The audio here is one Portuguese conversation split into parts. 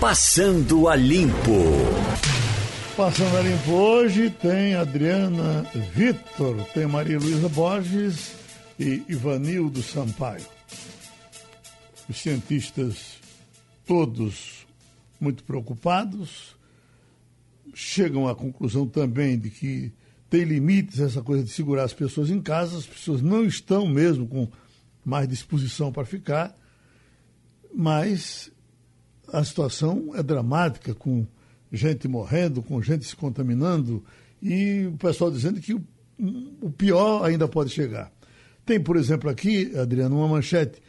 Passando a Limpo. Passando a Limpo hoje tem Adriana Vitor, tem Maria Luísa Borges e Ivanildo Sampaio. Os cientistas, todos muito preocupados, chegam à conclusão também de que tem limites essa coisa de segurar as pessoas em casa, as pessoas não estão mesmo com mais disposição para ficar, mas a situação é dramática, com gente morrendo, com gente se contaminando e o pessoal dizendo que o, pior ainda pode chegar. Tem, por exemplo, aqui, Adriano, uma manchete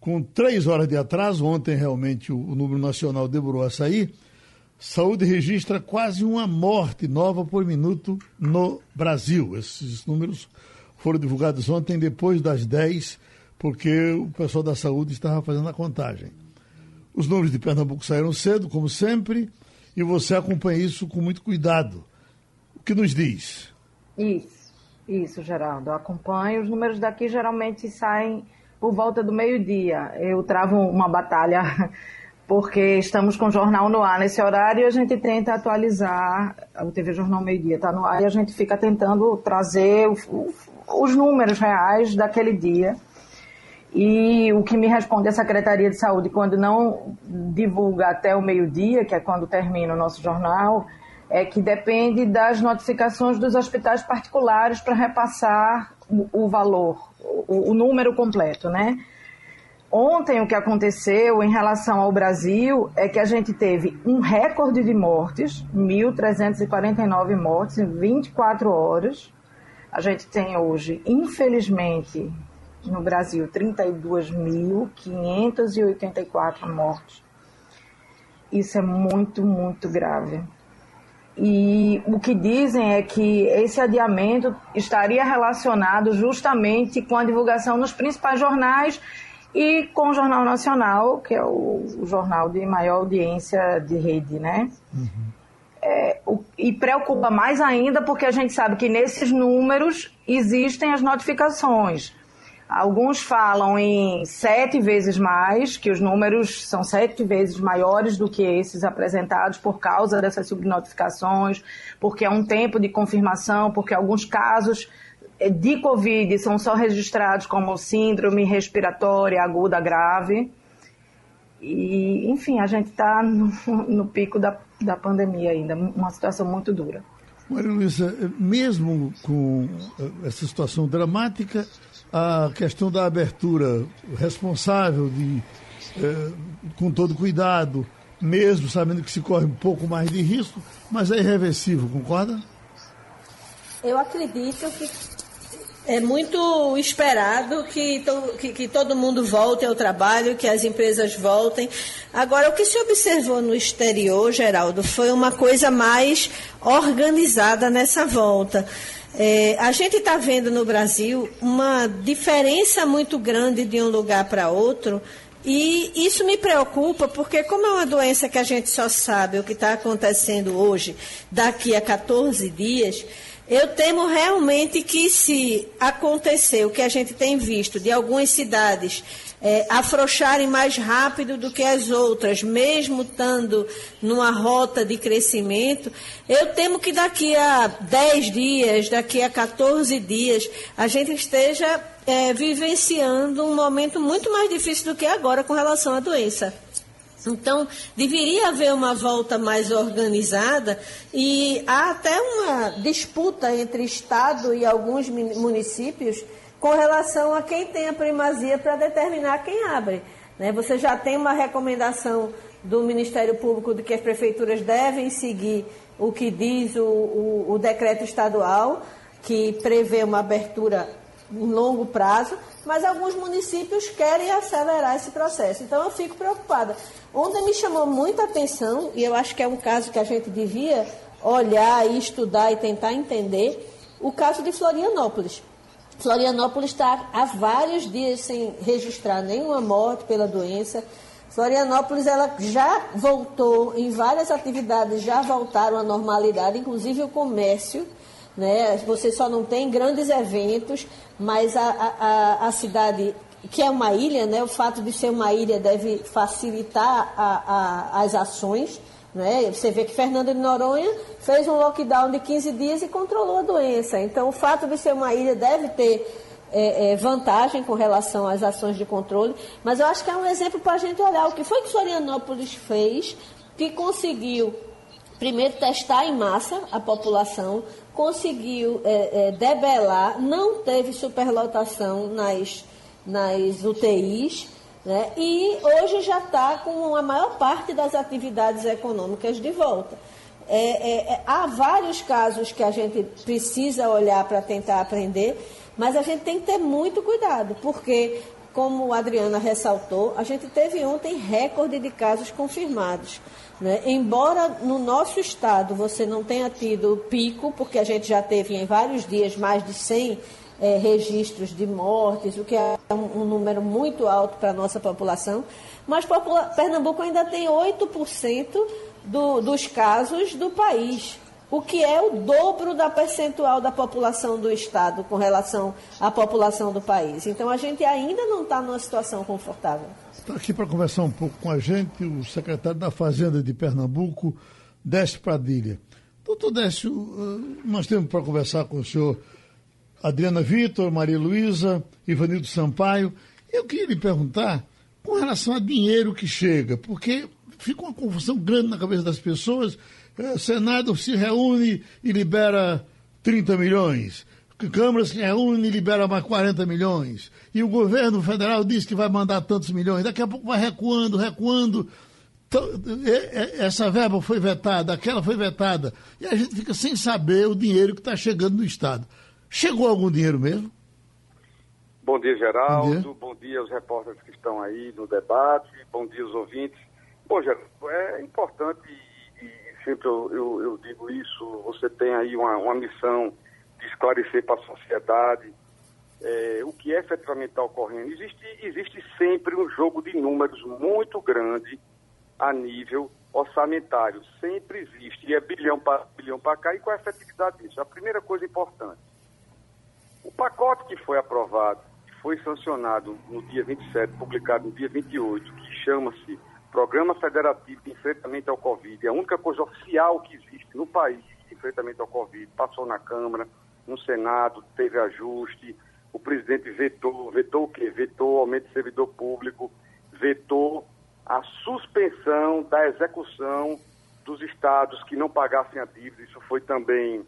com três horas de atraso. Ontem, realmente, o, o número nacional demorou a sair. Saúde registra quase uma morte nova por minuto no Brasil. Esses números foram divulgados ontem, depois das 10, porque o pessoal da saúde estava fazendo a contagem. Os números de Pernambuco saíram cedo, como sempre, e você acompanha isso com muito cuidado. O que nos diz? Isso, isso, Geraldo. Eu acompanho. Os números daqui geralmente saem por volta do meio-dia. Eu travo uma batalha porque estamos com o jornal no ar nesse horário e a gente tenta atualizar. O TV Jornal Meio Dia está no ar e a gente fica tentando trazer o, o, os números reais daquele dia e o que me responde a Secretaria de Saúde quando não divulga até o meio-dia, que é quando termina o nosso jornal, é que depende das notificações dos hospitais particulares para repassar o, valor, o, número completo, né? Ontem o que aconteceu em relação ao Brasil é que a gente teve um recorde de mortes, 1.349 mortes em 24 horas. A gente tem hoje, infelizmente, no Brasil 32.584 mortes. Isso é muito, muito grave. E o que dizem é que esse adiamento estaria relacionado justamente com a divulgação nos principais jornais e com o Jornal Nacional, que é o, jornal de maior audiência de rede, né? Uhum. É, o, e preocupa mais ainda porque a gente sabe que nesses números existem as notificações. Alguns falam em sete vezes mais, que os números são sete vezes maiores do que esses apresentados por causa dessas subnotificações, porque é um tempo de confirmação, porque alguns casos de Covid são só registrados como síndrome respiratória aguda grave. E, enfim, a gente está no, no, pico da, da pandemia ainda, uma situação muito dura. Maria Luísa, mesmo com essa situação dramática, a questão da abertura responsável, de, é, com todo cuidado, mesmo sabendo que se corre um pouco mais de risco, mas é irreversível, concorda? Eu acredito que é muito esperado que, to, que, que, todo mundo volte ao trabalho, que as empresas voltem. Agora, o que se observou no exterior, Geraldo, foi uma coisa mais organizada nessa volta. É, a gente está vendo no Brasil uma diferença muito grande de um lugar para outro. E isso me preocupa porque, como é uma doença que a gente só sabe o que está acontecendo hoje, daqui a 14 dias, eu temo realmente que, se acontecer o que a gente tem visto de algumas cidades é, afrouxarem mais rápido do que as outras, mesmo estando numa rota de crescimento, eu temo que daqui a 10 dias, daqui a 14 dias, a gente esteja é, vivenciando um momento muito mais difícil do que agora com relação à doença. Então, deveria haver uma volta mais organizada e há até uma disputa entre Estado e alguns municípios com relação a quem tem a primazia para determinar quem abre. Né? Você já tem uma recomendação do Ministério Público de que as prefeituras devem seguir o que diz o, o, o decreto estadual, que prevê uma abertura em longo prazo, mas alguns municípios querem acelerar esse processo. Então eu fico preocupada. Onde me chamou muita atenção, e eu acho que é um caso que a gente devia olhar e estudar e tentar entender, o caso de Florianópolis. Florianópolis está há vários dias sem registrar nenhuma morte pela doença. Florianópolis ela já voltou em várias atividades, já voltaram à normalidade, inclusive o comércio. Né? Você só não tem grandes eventos, mas a, a, a cidade que é uma ilha, né? O fato de ser uma ilha deve facilitar a, a, as ações. Né? Você vê que Fernando de Noronha fez um lockdown de 15 dias e controlou a doença. Então, o fato de ser uma ilha deve ter é, é, vantagem com relação às ações de controle, mas eu acho que é um exemplo para a gente olhar o que foi que Florianópolis fez, que conseguiu primeiro testar em massa a população, conseguiu é, é, debelar, não teve superlotação nas, nas UTIs, né? e hoje já está com a maior parte das atividades econômicas de volta. É, é, é, há vários casos que a gente precisa olhar para tentar aprender, mas a gente tem que ter muito cuidado, porque, como a Adriana ressaltou, a gente teve ontem recorde de casos confirmados. Né? Embora no nosso estado você não tenha tido pico, porque a gente já teve em vários dias mais de 100 é, registros de mortes, o que é um, um número muito alto para a nossa população, mas popula Pernambuco ainda tem 8% do, dos casos do país, o que é o dobro da percentual da população do estado com relação à população do país. Então a gente ainda não está numa situação confortável. Está aqui para conversar um pouco com a gente o secretário da Fazenda de Pernambuco, Décio Pradilha. Doutor Décio, eh, nós temos para conversar com o senhor Adriana Vitor, Maria Luísa, Ivanildo Sampaio. Eu queria lhe perguntar com relação a dinheiro que chega, porque fica uma confusão grande na cabeça das pessoas. O Senado se reúne e libera 30 milhões. Câmara se reúne e libera mais 40 milhões. E o governo federal diz que vai mandar tantos milhões. Daqui a pouco vai recuando, recuando. Essa verba foi vetada, aquela foi vetada. E a gente fica sem saber o dinheiro que está chegando no Estado. Chegou algum dinheiro mesmo? Bom dia, Geraldo. Bom dia. Bom dia aos repórteres que estão aí no debate. Bom dia aos ouvintes. Bom, Geraldo, é importante, e, sempre eu, eu, eu, digo isso, você tem aí uma, uma missão de esclarecer para a sociedade é, o que é efetivamente está ocorrendo. Existe, existe sempre um jogo de números muito grande a nível orçamentário. Sempre existe. E é bilhão para bilhão para cá. E qual é a efetividade disso? A primeira coisa importante. O pacote que foi aprovado, que foi sancionado no dia 27, publicado no dia 28, que chama-se Programa Federativo de Enfrentamento ao Covid, é a única coisa oficial que existe no país de enfrentamento ao Covid, passou na Câmara, no Senado, teve ajuste, o presidente vetou, vetou o quê? Vetou o aumento de servidor público, vetou a suspensão da execução dos estados que não pagassem a dívida, isso foi também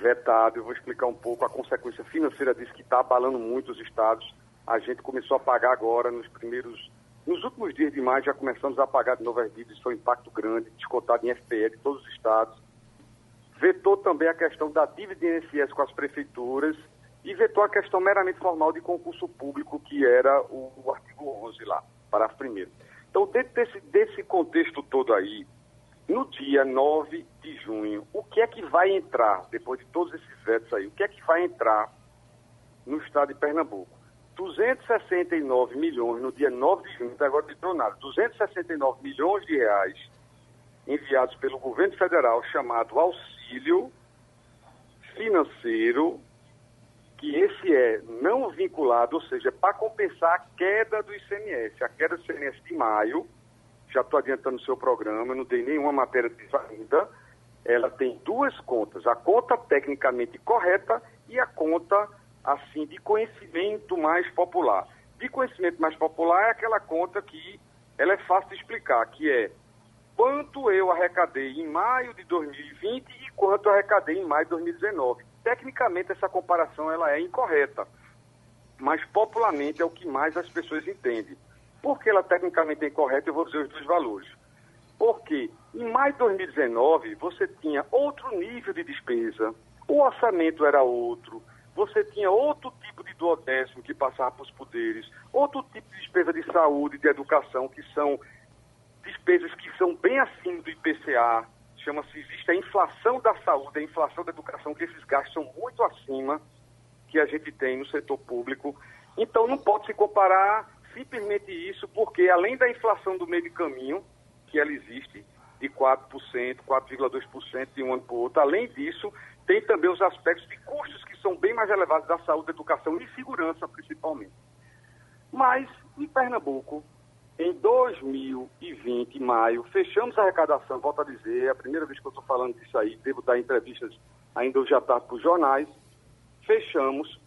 vetado. Eu vou explicar um pouco a consequência financeira disso que está abalando muito os estados. A gente começou a pagar agora nos primeiros, nos últimos dias de maio já começamos a pagar de novo as dívidas, isso foi um impacto grande, descontado em FPL de todos os estados vetou também a questão da dívida de INSS com as prefeituras e vetou a questão meramente formal de concurso público, que era o, o artigo 11 lá, parágrafo primeiro. Então, dentro desse, desse contexto todo aí, no dia 9 de junho, o que é que vai entrar, depois de todos esses vetos aí, o que é que vai entrar no estado de Pernambuco? 269 milhões no dia 9 de junho, agora entrou nada, 269 milhões de reais enviados pelo governo federal chamado auxílio financeiro, que esse é não vinculado, ou seja, para compensar a queda do ICMS. A queda do ICMS de maio, já estou adiantando o seu programa, não dei nenhuma matéria disso ainda, ela tem duas contas, a conta tecnicamente correta e a conta, assim, de conhecimento mais popular. De conhecimento mais popular é aquela conta que ela é fácil de explicar, que é quanto eu arrecadei em maio de 2020 e quanto eu arrecadei em maio de 2019. Tecnicamente, essa comparação ela é incorreta, mas popularmente é o que mais as pessoas entendem. Por que ela tecnicamente é incorreta? Eu vou dizer os dois valores. Porque em maio de 2019 você tinha outro nível de despesa, o orçamento era outro, você tinha outro tipo de duodécimo que passava para os poderes, outro tipo de despesa de saúde, de educação, que são despesas que são bem acima do IPCA, chama-se, existe a inflação da saúde, a inflação da educação, que esses gastos são muito acima que a gente tem no setor público. Então não pode se comparar simplesmente isso, porque além da inflação do meio de caminho, que ela existe, de 4%, 4,2% de um ano para o outro, além disso, tem também os aspectos de custos que são bem mais elevados da saúde, educação e segurança, principalmente. Mas, em Pernambuco, em 2020, em maio, fechamos a arrecadação, volto a dizer, é a primeira vez que eu estou falando disso aí, devo dar entrevistas ainda hoje à tarde para os jornais, fechamos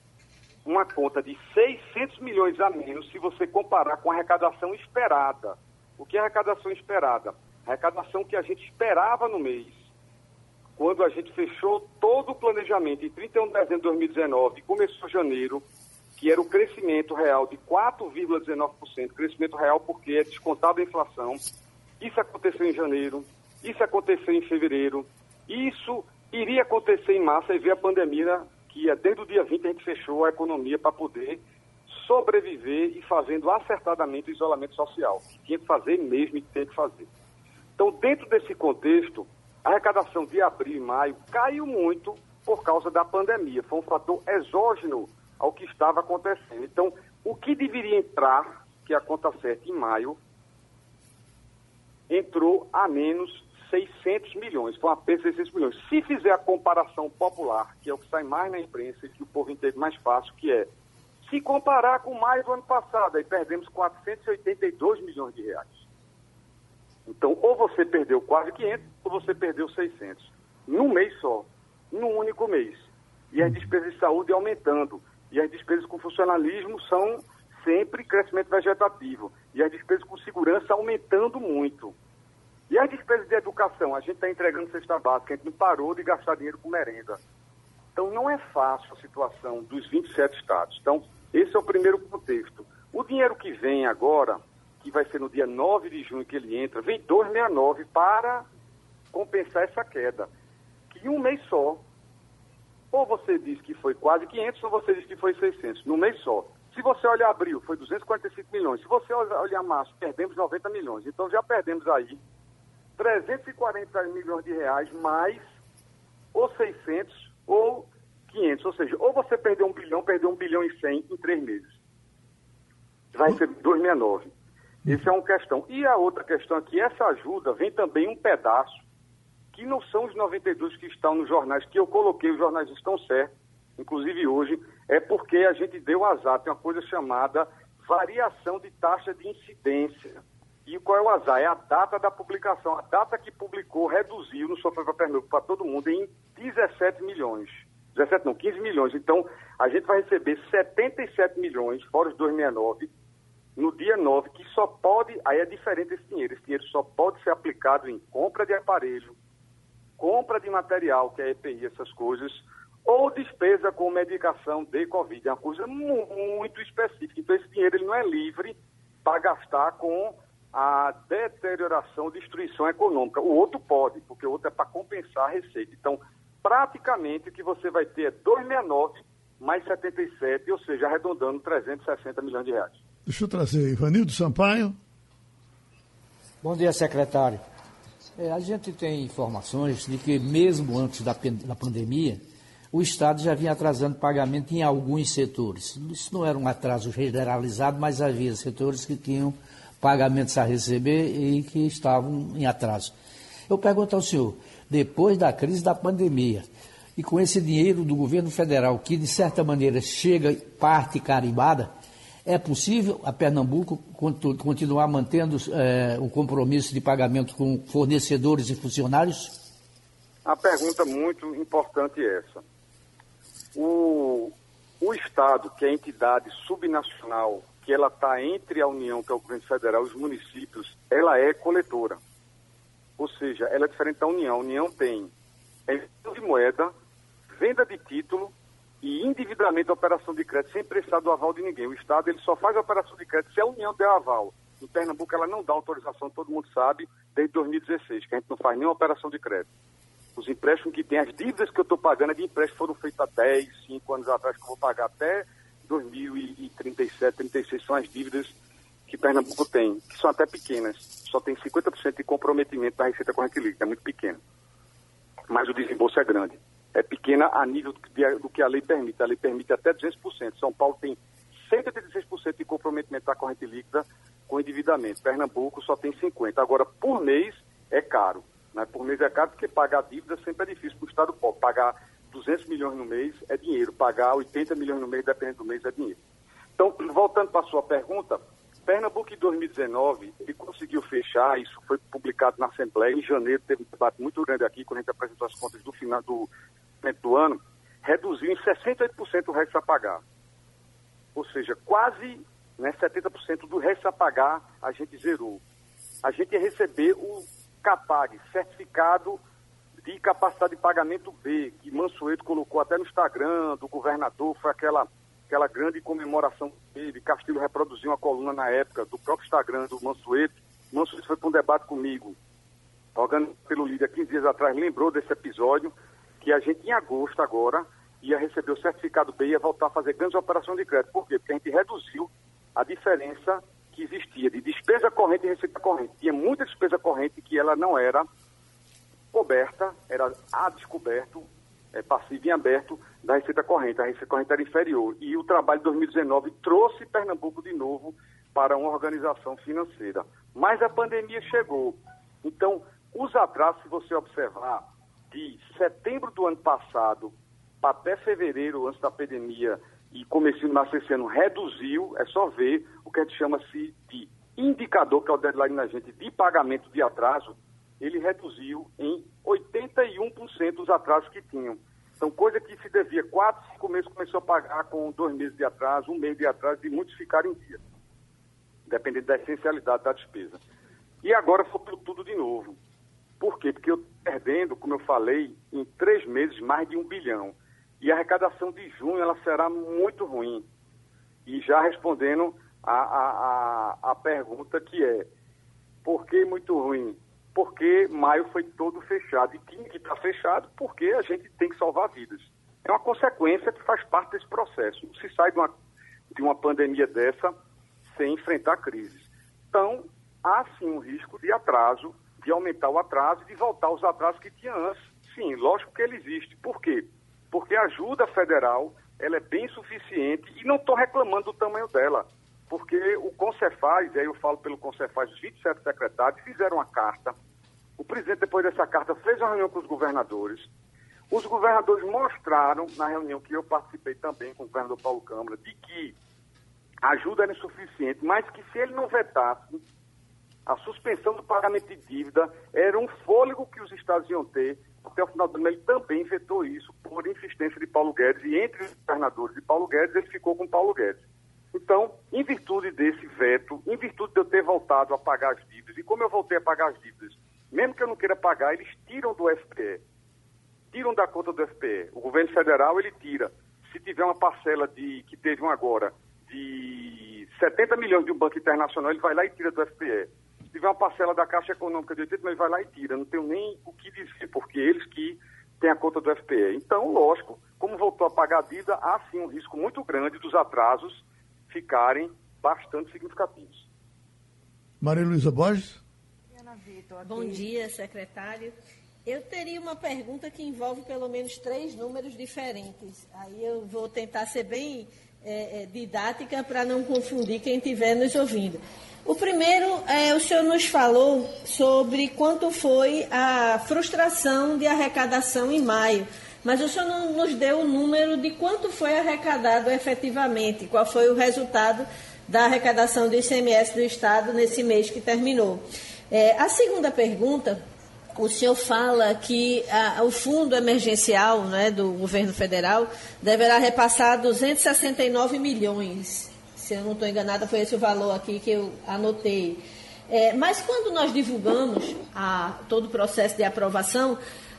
uma conta de 600 milhões a menos se você comparar com a arrecadação esperada. O que é arrecadação esperada? A arrecadação que a gente esperava no mês. Quando a gente fechou todo o planejamento em 31 de dezembro de 2019 e começou janeiro, que era o crescimento real de 4,19%, crescimento real porque é descontado a inflação. Isso aconteceu em janeiro, isso aconteceu em fevereiro, isso iria acontecer em março e veio a pandemia, que é desde o dia 20 a gente fechou a economia para poder sobreviver e fazendo acertadamente o isolamento social, tinha que fazer mesmo e tem que fazer. Então, dentro desse contexto, a arrecadação de abril e maio caiu muito por causa da pandemia. Foi um fator exógeno ao que estava acontecendo. Então, o que deveria entrar, que é a conta certa, em maio, entrou a menos 600 milhões, foi uma perda de 600 milhões. Se fizer a comparação popular, que é o que sai mais na imprensa e que o povo entende mais fácil, que é, se comparar com maio do ano passado, aí perdemos 482 milhões de reais. Então, ou você perdeu quase 500, ou você perdeu 600. Num mês só, num único mês. E as despesas de saúde aumentando. E as despesas com funcionalismo são sempre crescimento vegetativo. E as despesas com segurança aumentando muito. E as despesas de educação? A gente está entregando cesta básica, a gente não parou de gastar dinheiro com merenda. Então, não é fácil a situação dos 27 estados. Então, esse é o primeiro contexto. O dinheiro que vem agora, que vai ser no dia 9 de junho que ele entra, vem 269 para compensar essa queda. Que em um mês só, ou você diz que foi quase 500, ou você diz que foi 600, no mês só. Se você olhar abril, foi 245 milhões. Se você olhar março, perdemos 90 milhões. Então já perdemos aí 340 milhões de reais mais ou 600 ou 500. Ou seja, ou você perdeu um bilhão, perdeu um bilhão e 100 em três meses. Vai ser 269. Essa é uma questão. E a outra questão aqui, essa ajuda vem também um pedaço que não são os 92 que estão nos jornais, que eu coloquei, os jornais estão certos, inclusive hoje, é porque a gente deu azar, tem uma coisa chamada variação de taxa de incidência. E qual é o azar? É a data da publicação. A data que publicou reduziu no Sofrer para Pernambuco para todo mundo em 17 milhões. 17 não, 15 milhões. Então, a gente vai receber 77 milhões, fora os 269, no dia 9, que só pode, aí é diferente esse dinheiro, esse dinheiro só pode ser aplicado em compra de aparelho, compra de material, que é EPI, essas coisas, ou despesa com medicação de Covid. É uma coisa muito específica. Então, esse dinheiro ele não é livre para gastar com a deterioração, destruição econômica. O outro pode, porque o outro é para compensar a receita. Então, praticamente, o que você vai ter é 269 mais 77, ou seja, arredondando 360 milhões de reais. Deixa eu trazer Ivanildo Sampaio. Bom dia, secretário. É, a gente tem informações de que, mesmo antes da, da pandemia, o Estado já vinha atrasando pagamento em alguns setores. Isso não era um atraso generalizado, mas havia setores que tinham pagamentos a receber e que estavam em atraso. Eu pergunto ao senhor, depois da crise da pandemia, e com esse dinheiro do governo federal, que de certa maneira chega parte carimbada, é possível a Pernambuco continuar mantendo é, o compromisso de pagamento com fornecedores e funcionários? A pergunta muito importante é essa. O, o Estado, que é a entidade subnacional, que ela está entre a União, que é o governo federal, e os municípios, ela é coletora. Ou seja, ela é diferente da União. A União tem emissão de moeda, venda de título e endividamento da operação de crédito sem precisar do aval de ninguém. O Estado ele só faz a operação de crédito se a União der aval. Em Pernambuco ela não dá autorização, todo mundo sabe, desde 2016, que a gente não faz nenhuma operação de crédito. Os empréstimos que tem, as dívidas que eu estou pagando é de empréstimos foram feitos há 10, 5 anos atrás, que eu vou pagar até 2037, 36, são as dívidas que Pernambuco tem, que são até pequenas. Só tem 50% de comprometimento da receita corrente líquida, é muito pequeno. Mas o desembolso é grande é pequena a nível do que a lei permite. A lei permite até 200%. São Paulo tem 186% de comprometimento da corrente líquida com endividamento. Pernambuco só tem 50%. Agora, por mês é caro. Né? Por mês é caro porque pagar dívida sempre é difícil para o Estado pobre. Pagar 200 milhões no mês é dinheiro. Pagar 80 milhões no mês, dependendo do mês, é dinheiro. Então, voltando para a sua pergunta, Pernambuco em 2019, ele conseguiu fechar, isso foi publicado na Assembleia em janeiro, teve um debate muito grande aqui, quando a gente apresentou as contas do final do, do ano, reduziu em 68% o resto a pagar. Ou seja, quase né, 70% do resto a pagar a gente zerou. A gente ia receber o CAPAG, Certificado de Capacidade de Pagamento B, que Mansueto colocou até no Instagram do governador, foi aquela aquela grande comemoração teve. Castilho reproduziu uma coluna na época do próprio Instagram do Mansueto. Mansueto foi para um debate comigo, organizado pelo líder 15 dias atrás, lembrou desse episódio, que a gente em agosto agora ia receber o certificado B e ia voltar a fazer grandes operações de crédito. Por quê? Porque a gente reduziu a diferença que existia de despesa corrente e receita corrente. Tinha muita despesa corrente que ela não era coberta, era a descoberto, é, passivo em aberto, da receita corrente. A receita corrente era inferior. E o trabalho de 2019 trouxe Pernambuco de novo para uma organização financeira. Mas a pandemia chegou. Então, os atrasos, se você observar, de setembro do ano passado até fevereiro, antes da pandemia, e começando na esse ano, reduziu, é só ver o que a gente chama-se de indicador, que é o deadline na gente, de pagamento de atraso, ele reduziu em 81% os atrasos que tinham. Então, coisa que se devia quatro, cinco meses, começou a pagar com dois meses de atraso, um mês de atraso, e muitos ficaram em dia, dependendo da essencialidade da despesa. E agora foi tudo de novo. Por quê? Porque eu perdendo, como eu falei, em três meses, mais de um bilhão. E a arrecadação de junho ela será muito ruim. E já respondendo a, a, a, a pergunta que é, por que muito ruim? Porque maio foi todo fechado. E tinha que estar fechado porque a gente tem que salvar vidas. É uma consequência que faz parte desse processo. Não se sai de uma, de uma pandemia dessa sem enfrentar crises. Então, há sim um risco de atraso, de aumentar o atraso de voltar aos atrasos que tinha antes. Sim, lógico que ele existe. Por quê? Porque a ajuda federal ela é bem suficiente e não estou reclamando do tamanho dela porque o Concefaz, e aí eu falo pelo Concefaz, os 27 secretários fizeram uma carta. O presidente, depois dessa carta, fez uma reunião com os governadores. Os governadores mostraram, na reunião que eu participei também com o governador Paulo Câmara, de que a ajuda era insuficiente, mas que se ele não vetasse, a suspensão do pagamento de dívida era um fôlego que os estados iam ter. Até o final do ano ele também vetou isso por insistência de Paulo Guedes. E entre os governadores de Paulo Guedes, ele ficou com Paulo Guedes. Então, em virtude desse veto, em virtude de eu ter voltado a pagar as dívidas, e como eu voltei a pagar as dívidas, mesmo que eu não queira pagar, eles tiram do FPE, tiram da conta do FPE. O governo federal, ele tira. Se tiver uma parcela de que teve um agora de 70 milhões de um banco internacional, ele vai lá e tira do FPE. Se tiver uma parcela da Caixa Econômica de 80, ele vai lá e tira. Não tenho nem o que dizer, porque eles que têm a conta do FPE. Então, lógico, como voltou a pagar a dívida, há sim um risco muito grande dos atrasos ficarem bastante significativos. Maria Luísa Borges. Bom dia, secretário. Eu teria uma pergunta que envolve pelo menos três números diferentes. Aí eu vou tentar ser bem é, é, didática para não confundir quem estiver nos ouvindo. O primeiro, é, o senhor nos falou sobre quanto foi a frustração de arrecadação em maio. Mas o senhor não nos deu o número de quanto foi arrecadado efetivamente, qual foi o resultado da arrecadação do ICMS do Estado nesse mês que terminou. É, a segunda pergunta, o senhor fala que a, o fundo emergencial né, do governo federal deverá repassar 269 milhões. Se eu não estou enganada, foi esse o valor aqui que eu anotei. É, mas quando nós divulgamos a, todo o processo de aprovação,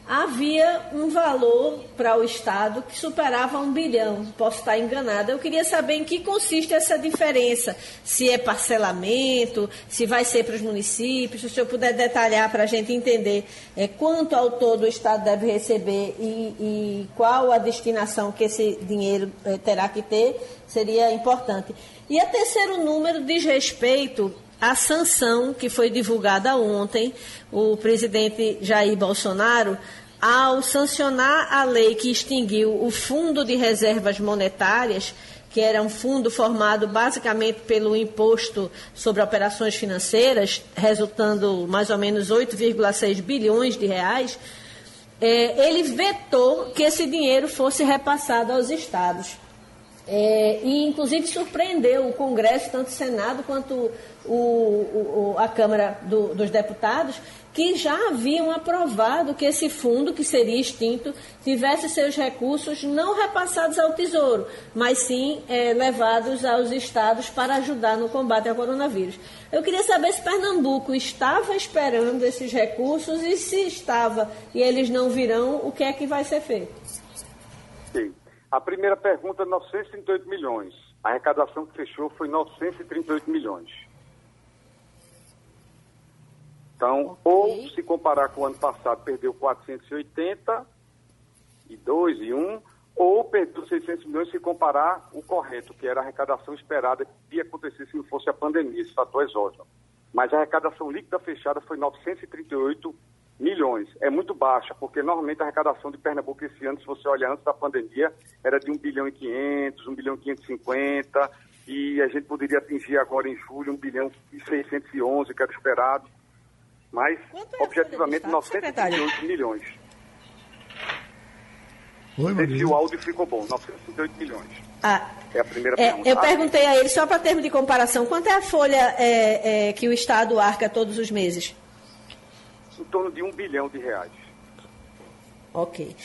havia um valor para o Estado que superava um bilhão. Posso estar enganada. Eu queria saber em que consiste essa diferença. Se é parcelamento, se vai ser para os municípios, se o senhor puder detalhar para a gente entender é, quanto ao todo o Estado deve receber e, e qual a destinação que esse dinheiro é, terá que ter, seria importante. E a terceiro número diz respeito a sanção que foi divulgada ontem, o presidente Jair Bolsonaro, ao sancionar a lei que extinguiu o Fundo de Reservas Monetárias, que era um fundo formado basicamente pelo imposto sobre operações financeiras, resultando mais ou menos 8,6 bilhões de reais, é, ele vetou que esse dinheiro fosse repassado aos estados. É, e, inclusive, surpreendeu o Congresso, tanto o Senado quanto o, o, a Câmara do, dos Deputados, que já haviam aprovado que esse fundo, que seria extinto, tivesse seus recursos não repassados ao Tesouro, mas sim é, levados aos estados para ajudar no combate ao coronavírus. Eu queria saber se Pernambuco estava esperando esses recursos e se estava e eles não virão, o que é que vai ser feito? Sim. A primeira pergunta, 938 milhões. A arrecadação que fechou foi 938 milhões. Então, ou se comparar com o ano passado, perdeu 480 e 2 e 1, ou perdeu 600 milhões se comparar o correto, que era a arrecadação esperada que ia acontecer se não fosse a pandemia, esse fator exógeno. Mas a arrecadação líquida fechada foi 938 milhões. É muito baixa, porque normalmente a arrecadação de Pernambuco esse ano, se você olhar antes da pandemia, era de 1 bilhão e 500, 1 bilhão e 550, e a gente poderia atingir agora em julho 1 bilhão e 611, que era esperado mas é objetivamente 938 milhões. Oi, Esse o áudio ficou bom, 938 milhões. Ah, é a primeira é, pergunta. Eu perguntei a ele, só para termos de comparação, quanto é a folha é, é, que o Estado arca todos os meses? Em torno de um bilhão de reais. Ok.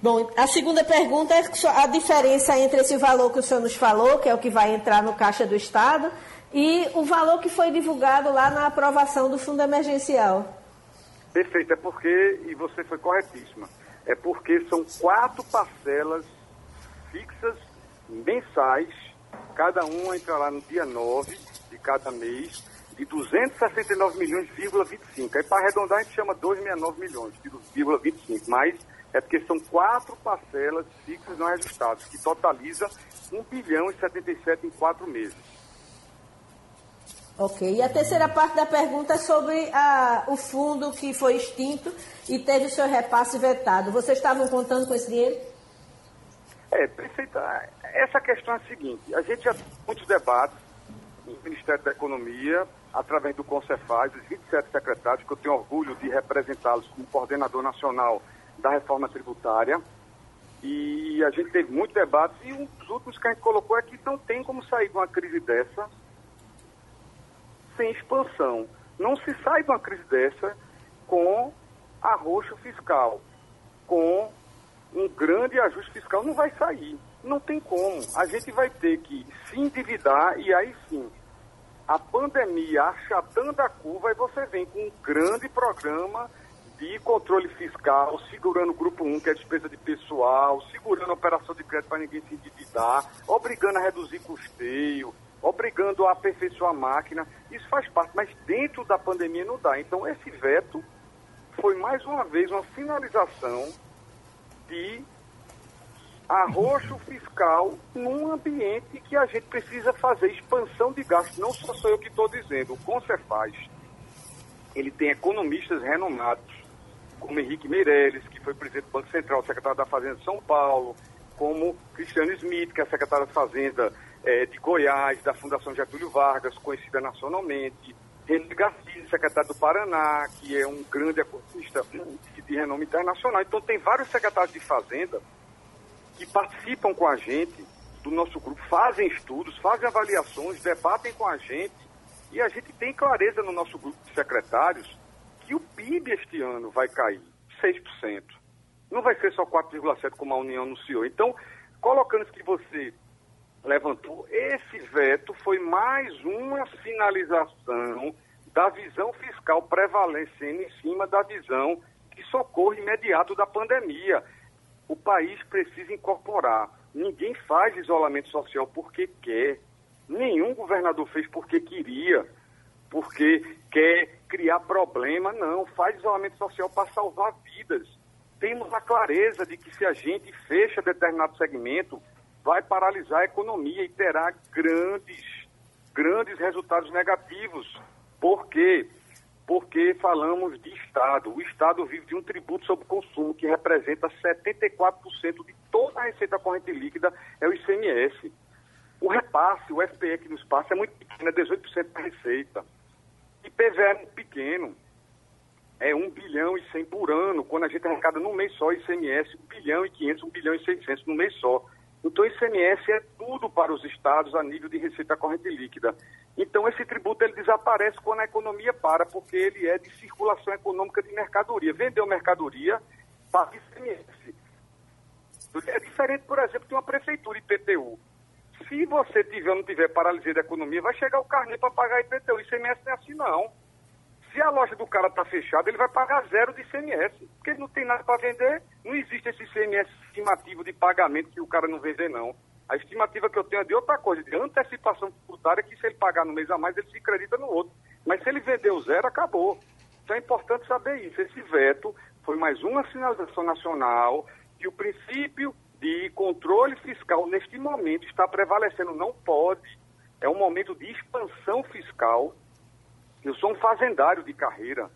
Bom, a segunda pergunta é a diferença entre esse valor que o senhor nos falou, que é o que vai entrar no caixa do Estado, e o valor que foi divulgado lá na aprovação do fundo emergencial. Perfeito, é porque, e você foi corretíssima, é porque são quatro parcelas fixas mensais, cada uma entrará no dia 9 de cada mês, de 269 milhões,25. Aí para arredondar a gente chama 269 milhões, 25, mas é porque são quatro parcelas fixas não ajustadas, que totaliza 1 bilhão e 77 em quatro meses. Ok. E a terceira parte da pergunta é sobre a, o fundo que foi extinto e teve o seu repasse vetado. Vocês estavam contando com esse dinheiro? É, prefeita, essa questão é a seguinte, a gente já tem muitos debates no Ministério da Economia, através do Concefaz, os 27 secretários, que eu tenho orgulho de representá-los como coordenador nacional da reforma tributária. E a gente teve muitos debates e um dos últimos que a gente colocou é que não tem como sair de uma crise dessa sem expansão. Não se sai de uma crise dessa com arroxo fiscal, com um grande ajuste fiscal. Não vai sair. Não tem como. A gente vai ter que se endividar e aí sim. A pandemia achatando a curva e você vem com um grande programa de controle fiscal, segurando o grupo 1, que é a despesa de pessoal, segurando a operação de crédito para ninguém se endividar, obrigando a reduzir custeio, obrigando a aperfeiçoar a máquina. Isso faz parte, mas dentro da pandemia não dá. Então, esse veto foi mais uma vez uma finalização de arroxo fiscal num ambiente que a gente precisa fazer expansão de gastos. Não só sou eu que estou dizendo, o Concefaz, ele tem economistas renomados, como Henrique Meirelles, que foi presidente do Banco Central, secretário da Fazenda de São Paulo, como Cristiano Smith, que é secretário da Fazenda é, de Goiás, da Fundação Getúlio Vargas, conhecida nacionalmente, René Garcia, secretário do Paraná, que é um grande economista de renome internacional. Então, tem vários secretários de Fazenda que participam com a gente do nosso grupo, fazem estudos, fazem avaliações, debatem com a gente, e a gente tem clareza no nosso grupo de secretários que o PIB este ano vai cair 6%. Não vai ser só 4,7% como a União anunciou. Então, colocando que você levantou, esse veto foi mais uma sinalização da visão fiscal prevalecendo em cima da visão de socorro imediato da pandemia. O país precisa incorporar. Ninguém faz isolamento social porque quer. Nenhum governador fez porque queria, porque quer criar problema. Não, faz isolamento social para salvar vidas. Temos a clareza de que se a gente fecha determinado segmento, vai paralisar a economia e terá grandes, grandes resultados negativos. Por quê? Porque falamos de Estado. O Estado vive de um tributo sobre o consumo que representa 74% de toda a receita corrente líquida, é o ICMS. O repasse, o FPE que nos passa é muito pequeno, é 18% da receita. IPVA é muito pequeno, é 1 bilhão e 100 por ano, quando a gente arrecada num mês só ICMS, 1 bilhão e 500, 1 bilhão e 600 no mês só. Então, o ICMS é tudo para os estados a nível de receita corrente líquida. Então, esse tributo ele desaparece quando a economia para, porque ele é de circulação econômica de mercadoria. Vendeu mercadoria, paga ICMS. É diferente, por exemplo, de uma prefeitura IPTU. Se você tiver ou não tiver paralisia da economia, vai chegar o carnê para pagar IPTU. ICMS não é assim, não. Se a loja do cara está fechada, ele vai pagar zero de ICMS. Porque ele não tem nada para vender, não existe esse ICMS estimativo de pagamento que o cara não vender, não. A estimativa que eu tenho é de outra coisa, de antecipação tributária, que se ele pagar no mês a mais, ele se acredita no outro. Mas se ele vender o zero, acabou. Então é importante saber isso. Esse veto foi mais uma sinalização nacional que o princípio de controle fiscal, neste momento, está prevalecendo. Não pode. É um momento de expansão fiscal eu sou um fazendário de carreira.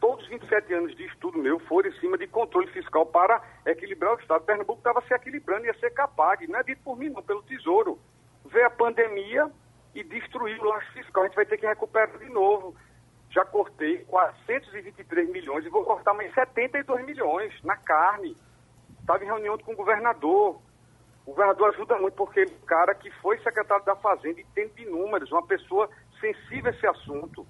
Todos os 27 anos de estudo meu foram em cima de controle fiscal para equilibrar o Estado. Pernambuco estava se equilibrando, ia ser capaz. Não é dito por mim, não, pelo Tesouro. Veio a pandemia e destruiu o lanche fiscal. A gente vai ter que recuperar de novo. Já cortei 423 milhões e vou cortar mais 72 milhões na carne. Estava em reunião com o governador. O governador ajuda muito porque ele é um cara que foi secretário da Fazenda e tem de números, uma pessoa sensível a esse assunto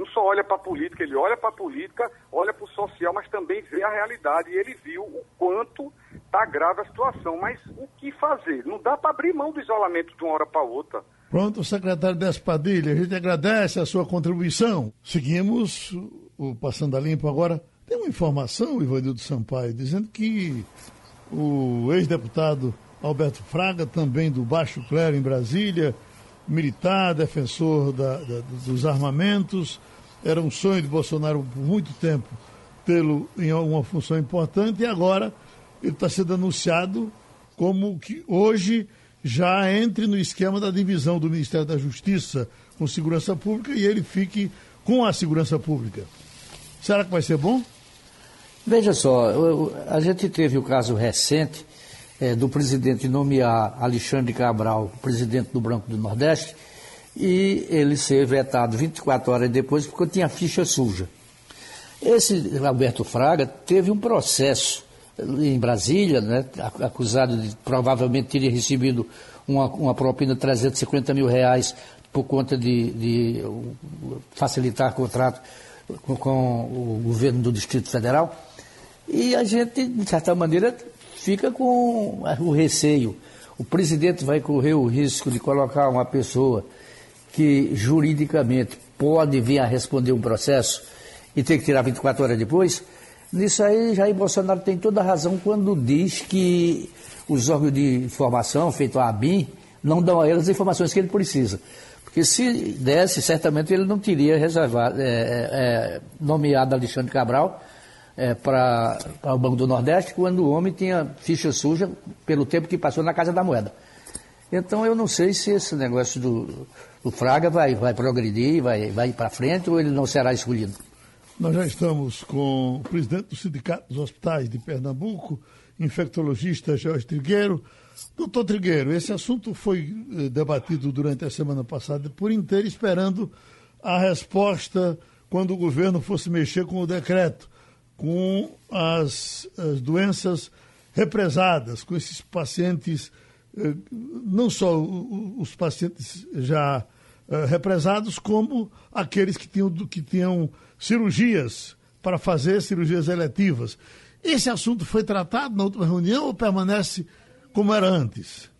não só olha para a política, ele olha para a política, olha para o social, mas também vê a realidade. E ele viu o quanto está grave a situação. Mas o que fazer? Não dá para abrir mão do isolamento de uma hora para outra. Pronto, secretário Despadilha, a gente agradece a sua contribuição. Seguimos o Passando a Limpo agora. Tem uma informação, Ivanildo Sampaio, dizendo que o ex-deputado Alberto Fraga, também do Baixo Clero em Brasília, militar, defensor da, da, dos armamentos, era um sonho de Bolsonaro por muito tempo tê-lo em uma função importante e agora ele está sendo anunciado como que hoje já entre no esquema da divisão do Ministério da Justiça com segurança pública e ele fique com a segurança pública. Será que vai ser bom? Veja só, a gente teve o caso recente é, do presidente nomear Alexandre Cabral presidente do Branco do Nordeste e ele ser vetado 24 horas depois porque tinha ficha suja. Esse Alberto Fraga teve um processo em Brasília, né, acusado de provavelmente ter recebido uma, uma propina de 350 mil reais por conta de, de facilitar contrato com, com o governo do Distrito Federal. E a gente, de certa maneira, fica com o receio. O presidente vai correr o risco de colocar uma pessoa que juridicamente pode vir a responder um processo e ter que tirar 24 horas depois, nisso aí Jair Bolsonaro tem toda a razão quando diz que os órgãos de informação, feito a ABIN, não dão a ele as informações que ele precisa. Porque se desse, certamente ele não teria reservado, é, é, é nomeado Alexandre Cabral é, para o Banco do Nordeste quando o homem tinha ficha suja pelo tempo que passou na Casa da Moeda. Então eu não sei se esse negócio do, do Fraga vai, vai progredir, vai, vai para frente ou ele não será escolhido. Nós já estamos com o presidente do Sindicato dos Hospitais de Pernambuco, infectologista Jorge Trigueiro. Doutor Trigueiro, esse assunto foi eh, debatido durante a semana passada por inteiro, esperando a resposta quando o governo fosse mexer com o decreto, com as, as doenças represadas, com esses pacientes não só os pacientes já eh, represados, como aqueles que tinham, que tinham cirurgias para fazer cirurgias eletivas. Esse assunto foi tratado na última reunião ou permanece como era antes?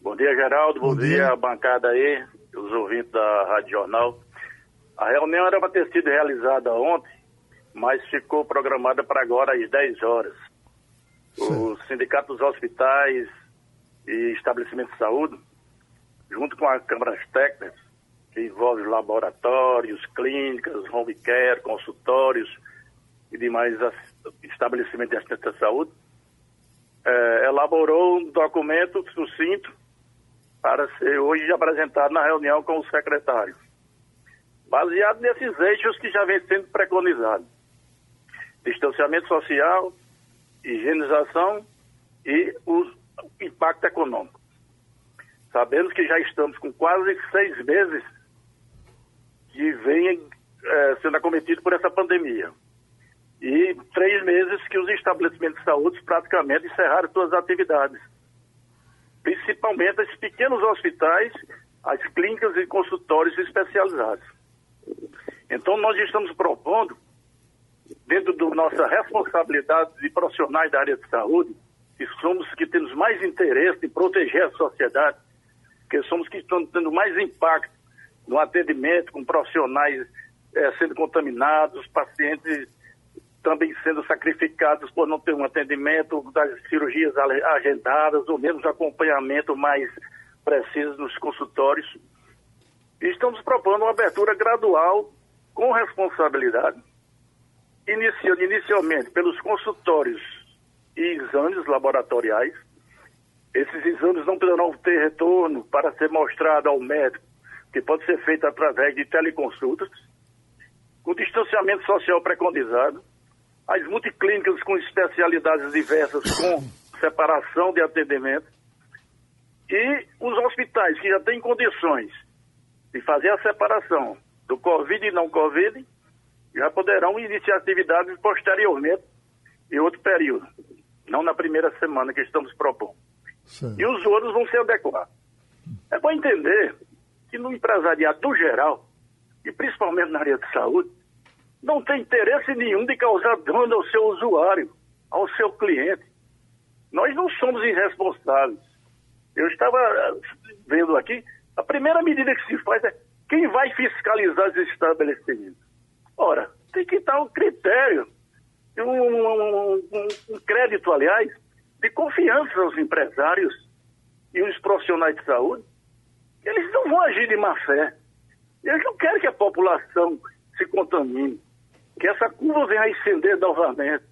Bom dia, Geraldo. Bom, Bom dia. dia, bancada aí, os ouvintes da Rádio Jornal. A reunião era para ter sido realizada ontem, mas ficou programada para agora às 10 horas. O Sindicato dos Hospitais e estabelecimentos de saúde, junto com as câmaras técnicas, que envolve laboratórios, clínicas, home care, consultórios e demais estabelecimentos de assistência à saúde, é, elaborou um documento sucinto para ser hoje apresentado na reunião com o secretário. Baseado nesses eixos que já vem sendo preconizados. Distanciamento social, higienização e os impacto econômico. Sabemos que já estamos com quase seis meses que vem é, sendo acometido por essa pandemia. E três meses que os estabelecimentos de saúde praticamente encerraram suas atividades. principalmente os pequenos hospitais, as clínicas e consultórios especializados. Então, nós estamos propondo, dentro da nossa responsabilidade de profissionais da área de saúde, que somos que temos mais interesse em proteger a sociedade, que somos que estamos tendo mais impacto no atendimento com profissionais é, sendo contaminados, pacientes também sendo sacrificados por não ter um atendimento das cirurgias agendadas ou mesmo acompanhamento mais preciso nos consultórios. E estamos propondo uma abertura gradual, com responsabilidade, iniciando inicialmente pelos consultórios e exames laboratoriais. Esses exames não poderão ter retorno para ser mostrado ao médico, que pode ser feito através de teleconsultas, com distanciamento social preconizado as multiclínicas com especialidades diversas, com separação de atendimento, e os hospitais que já têm condições de fazer a separação do Covid e não Covid, já poderão iniciar atividades posteriormente, em outro período, não na primeira semana que estamos propondo. E os outros vão se adequar. É bom entender que no empresariado do geral, e principalmente na área de saúde, não tem interesse nenhum de causar dano ao seu usuário, ao seu cliente. Nós não somos irresponsáveis. Eu estava eh, vendo aqui, a primeira medida que se faz é quem vai fiscalizar os estabelecimentos. Ora, tem que dar um critério, um, um, um, crédito, aliás, de confiança aos empresários e os profissionais de saúde. Eles não vão agir de má fé. Eles não querem que a população se contamine que essa curva venha a ascender novamente.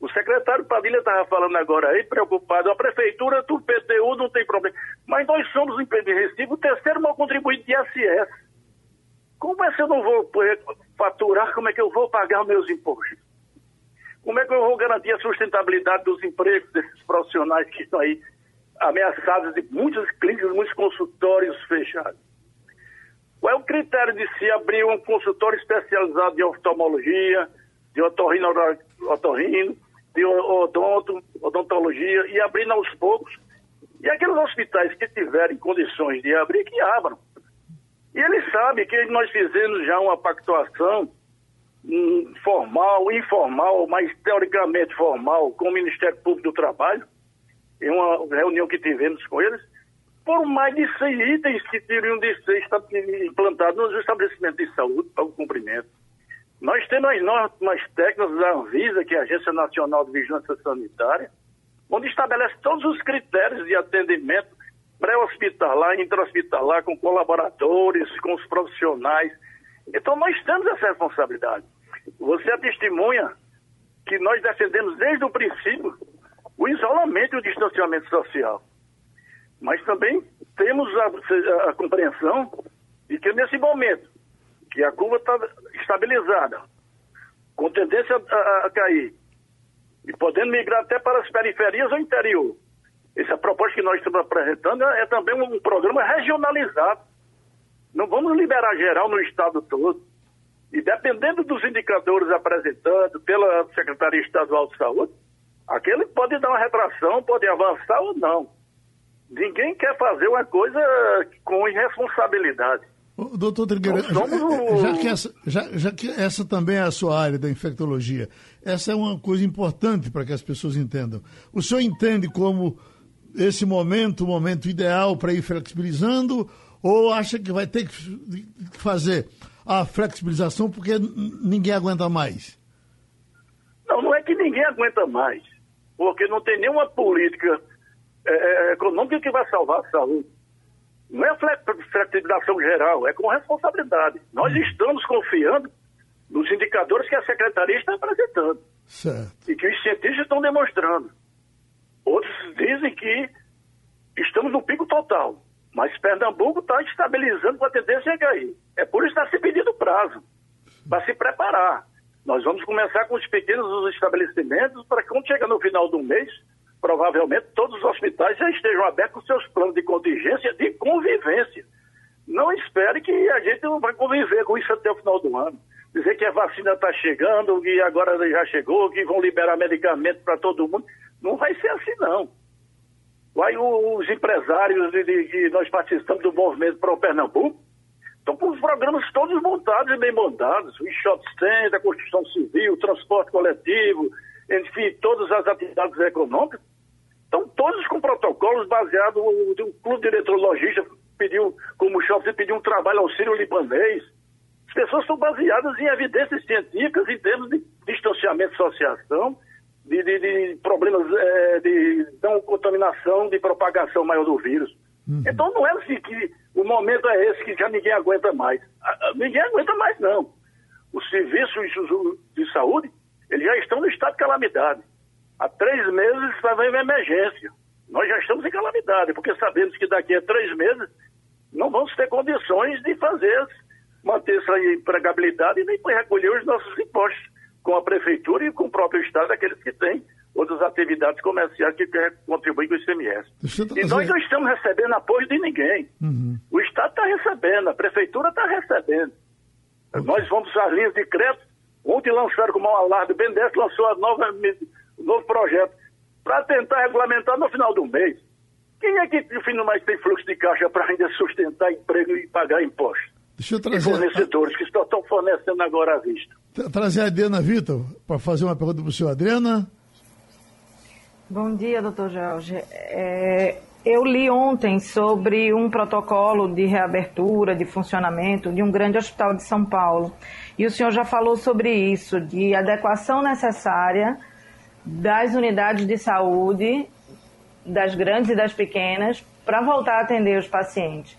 O secretário Padilha estava falando agora aí, preocupado. A prefeitura do PTU não tem problema. Mas nós somos, em Recife, o terceiro maior contribuinte de ISS. Como é que eu não vou faturar? Como é que eu vou pagar meus impostos? Como é que eu vou garantir a sustentabilidade dos empregos desses profissionais que estão aí ameaçados de muitas clínicas, muitos consultórios fechados? Qual é o critério de se abrir um consultório especializado de oftalmologia, de otorrino, otorrino de odonto, odontologia, e abrindo aos poucos? E aqueles hospitais que tiverem condições de abrir, que abram. E eles sabem que nós fizemos já uma pactuação formal, informal, mas teoricamente formal, com o Ministério Público do Trabalho, em uma reunião que tivemos com eles, por mais de 100 itens que teriam de ser implantados nos estabelecimentos de saúde para o cumprimento. Nós temos as normas técnicas da Anvisa, que é a Agência Nacional de Vigilância Sanitária, onde estabelece todos os critérios de atendimento pré-hospitalar, intra-hospitalar, com colaboradores, com os profissionais. Então nós temos essa responsabilidade. Você é testemunha que nós defendemos desde o princípio o isolamento e o distanciamento social. Mas também temos a, a compreensão de que nesse momento, que a curva está estabilizada, com tendência a, a, cair, e podendo migrar até para as periferias ou interior, essa proposta que nós estamos apresentando é também um programa regionalizado. Não vamos liberar geral no estado todo. E dependendo dos indicadores apresentados pela Secretaria Estadual de Saúde, aquele pode dar uma retração, pode avançar ou não. Ninguém quer fazer uma coisa com irresponsabilidade. doutor Trigueira, somos... já, que essa, já, já que essa também é a sua área da infectologia, essa é uma coisa importante para que as pessoas entendam. O senhor entende como esse momento, o momento ideal para ir flexibilizando, ou acha que vai ter que fazer a flexibilização porque ninguém aguenta mais? Não, não é que ninguém aguenta mais, porque não tem nenhuma política é, é, econômica que vai salvar a saúde. Não é flexibilização geral, é com responsabilidade. Nós hum. estamos confiando nos indicadores que a Secretaria está apresentando. Certo. E que os cientistas estão demonstrando. Outros dizem que estamos no pico total. Mas Pernambuco está estabilizando com a tendência a cair. É por isso que está se pedindo prazo para se preparar. Nós vamos começar com os pequenos estabelecimentos para que quando chegar no final do mês, provavelmente todos os hospitais já estejam abertos com seus planos de contingência de convivência. Não espere que a gente não vai conviver com isso até o final do ano. Dizer que a vacina está chegando, que agora já chegou, que vão liberar medicamento para todo mundo. Não vai ser assim, não. Aí os empresários de, de, nós participamos do movimento para o Pernambuco, estão com os programas todos montados e bem montados, o shopping center, a construção civil, o transporte coletivo, enfim, todas as atividades econômicas, estão todos com protocolos baseados, o, o clube diretor logista pediu, como o shopping pediu um trabalho ao Sírio Libanês, as pessoas são baseadas em evidências científicas em termos de distanciamento de associação, de, de, de problemas é, de não contaminação, de propagação maior do vírus. Uhum. Então não é assim que o momento é esse que já ninguém aguenta mais. Ninguém aguenta mais, não. Os serviços de saúde, eles já estão no estado de calamidade. Há três meses estava em emergência. Nós já estamos em calamidade, porque sabemos que daqui a três meses não vamos ter condições de fazer, manter essa empregabilidade e nem recolher os nossos impostos com a prefeitura e com o próprio Estado, aqueles que têm outras atividades comerciais que querem contribuir com o ICMS. E nós não estamos recebendo apoio de ninguém. Uhum. O Estado está recebendo, a prefeitura está recebendo. Uhum. Nós vamos às linhas de crédito. Ontem lançaram como um alarde, o BNDES lançou a nova, o novo projeto para tentar regulamentar no final do mês. Quem é que no do mês tem fluxo de caixa para ainda sustentar emprego e pagar impostos? Deixa eu trazer. Fornecedores que estão fornecendo agora à vista. Trazer a Adriana Vitor para fazer uma pergunta para o senhor. Adriana? Bom dia, doutor Jorge. É, eu li ontem sobre um protocolo de reabertura, de funcionamento de um grande hospital de São Paulo. E o senhor já falou sobre isso, de adequação necessária das unidades de saúde, das grandes e das pequenas, para voltar a atender os pacientes.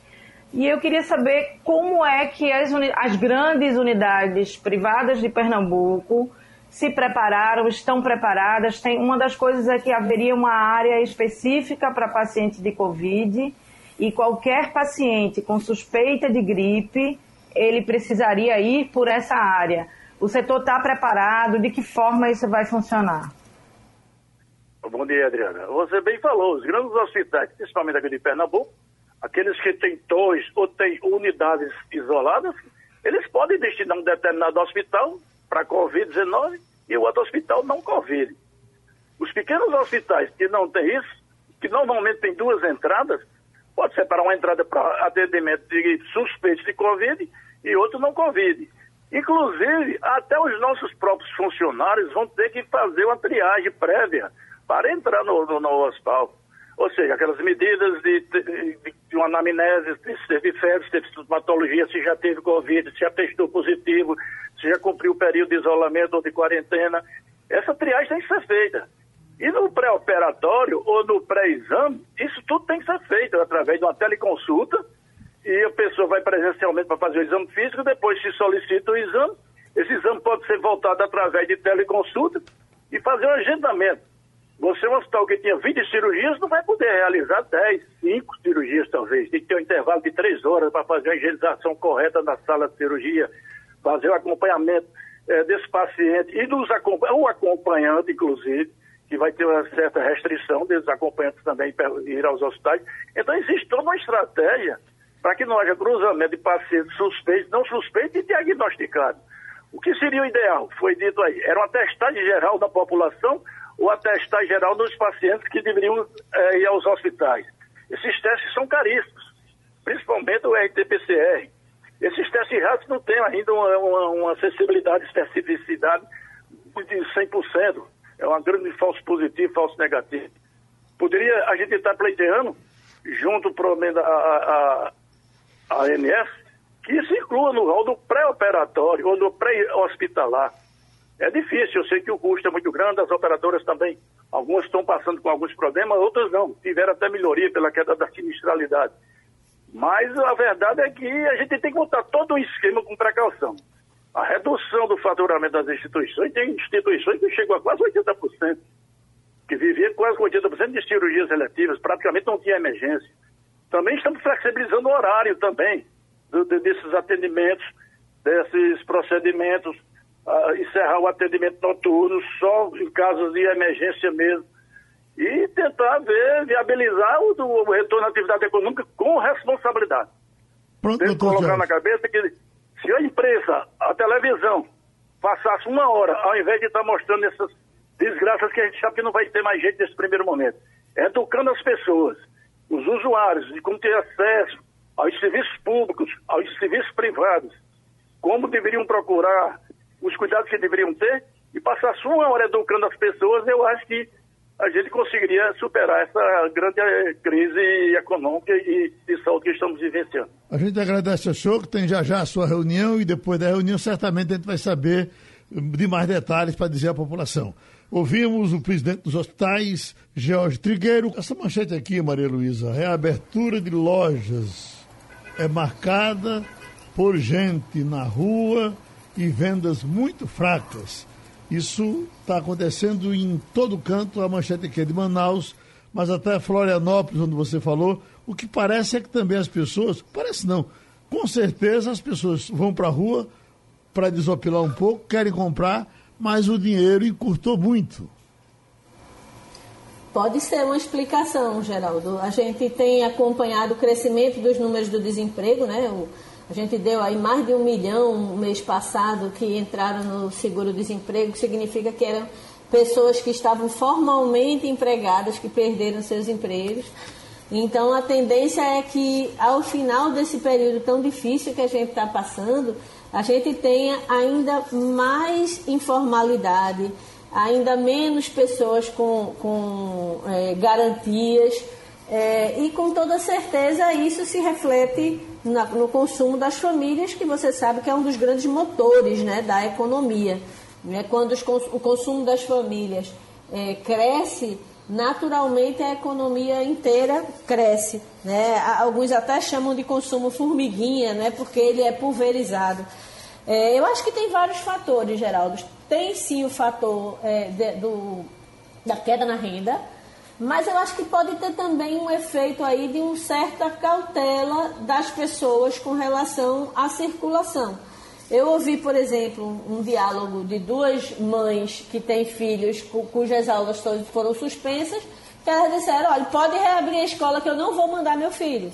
E eu queria saber como é que as, as grandes unidades privadas de Pernambuco se prepararam, estão preparadas. Tem, uma das coisas é que haveria uma área específica para pacientes de Covid e qualquer paciente com suspeita de gripe, ele precisaria ir por essa área. O setor está preparado? De que forma isso vai funcionar? Bom dia, Adriana. Você bem falou, os grandes hospitais, principalmente aqui de Pernambuco, aqueles que têm dois ou têm unidades isoladas, eles podem destinar um determinado hospital para Covid-19 e o outro hospital não Covid. Os pequenos hospitais que não têm isso, que normalmente têm duas entradas, pode separar uma entrada para atendimento de suspeitos de Covid e outro não Covid. Inclusive, até os nossos próprios funcionários vão ter que fazer uma triagem prévia para entrar no, no, no hospital. Ou seja, aquelas medidas de, de, de uma anamnese, se teve febre, se teve sintomatologia, se já teve Covid, se já testou positivo, se já cumpriu o período de isolamento ou de quarentena. Essa triagem tem que ser feita. E no pré-operatório ou no pré-exame, isso tudo tem que ser feito através de uma teleconsulta e a pessoa vai presencialmente para fazer o exame físico, depois se solicita o exame. Esse exame pode ser voltado através de teleconsulta e fazer um agendamento. Você, um hospital que tinha 20 cirurgias, não vai poder realizar 10, 5 cirurgias, talvez. Tem que ter um intervalo de 3 horas para fazer a higienização correta na sala de cirurgia, fazer o acompanhamento é, desse paciente e dos o acompanhante, inclusive, que vai ter uma certa restrição desses acompanhantes também ir aos hospitais. Então, existe toda uma estratégia para que não haja cruzamento de pacientes suspeitos, não suspeitos e diagnosticados. O que seria o ideal? Foi dito aí, era uma testagem geral da população ou a testar geral dos pacientes que deveriam é, ir aos hospitais. Esses testes são caríssimos, principalmente o RT-PCR. Esses testes rápidos não têm ainda uma, uma, uma acessibilidade, especificidade de 100%. É uma grande falso positivo, falso negativo. Poderia a gente estar pleiteando, junto provavelmente a, a, a ANS, que isso inclua no rol do pré-operatório ou do pré-hospitalar é difícil, eu sei que o custo é muito grande, as operadoras também, algumas estão passando com alguns problemas, outras não, tiveram até melhoria pela queda da sinistralidade. Mas a verdade é que a gente tem que montar todo um esquema com precaução. A redução do faturamento das instituições, tem instituições que chegam a quase 80%, que viviam quase 80% de cirurgias eletivas, praticamente não tinha emergência. Também estamos flexibilizando o horário também desses atendimentos, desses procedimentos, uh, encerrar o atendimento noturno só em casos de emergência mesmo. E tentar ver, viabilizar o, o retorno à atividade econômica com responsabilidade. Pronto, Tem que colocar na cabeça que se a empresa, a televisão, passasse uma hora, ao invés de estar mostrando essas desgraças que a gente sabe que não vai ter mais jeito nesse primeiro momento. educando as pessoas, os usuários, de como ter acesso aos serviços públicos, aos serviços privados, como deveriam procurar, os cuidados que deveriam ter, e passar a sua hora educando as pessoas, eu acho que a gente conseguiria superar essa grande eh, crise econômica e de saúde que estamos vivenciando. A gente agradece ao senhor, que tem já já a sua reunião, e depois da reunião certamente a gente vai saber de mais detalhes para dizer à população. Ouvimos o presidente dos hospitais, Jorge Trigueiro. Essa manchete aqui, Maria Luísa, reabertura de lojas é marcada por gente na rua e vendas muito fracas. Isso está acontecendo em todo canto, a manchete aqui é de Manaus, mas até Florianópolis, onde você falou, o que parece é que também as pessoas, parece não, com certeza as pessoas vão para a rua para desopilar um pouco, querem comprar, mas o dinheiro encurtou muito. Pode ser uma explicação, Geraldo. A gente tem acompanhado o crescimento dos números do desemprego, né? O, a gente deu aí mais de um milhão no mês passado que entraram no seguro-desemprego, que significa que eram pessoas que estavam formalmente empregadas, que perderam seus empregos. Então, a tendência é que, ao final desse período tão difícil que a gente está passando, a gente tenha ainda mais informalidade, ainda menos pessoas com, com é, garantias, é, e com toda certeza isso se reflete na, no consumo das famílias, que você sabe que é um dos grandes motores né, da economia. Né? Quando os, o consumo das famílias é, cresce, naturalmente a economia inteira cresce. Né? Alguns até chamam de consumo formiguinha, né? porque ele é pulverizado. É, eu acho que tem vários fatores, Geraldo. Tem sim o fator é, de, do, da queda na renda, mas eu acho que pode ter também um efeito aí de uma certa cautela das pessoas com relação à circulação. Eu ouvi, por exemplo, um diálogo de duas mães que têm filhos cujas aulas foram suspensas, que elas disseram, olha, pode reabrir a escola que eu não vou mandar meu filho.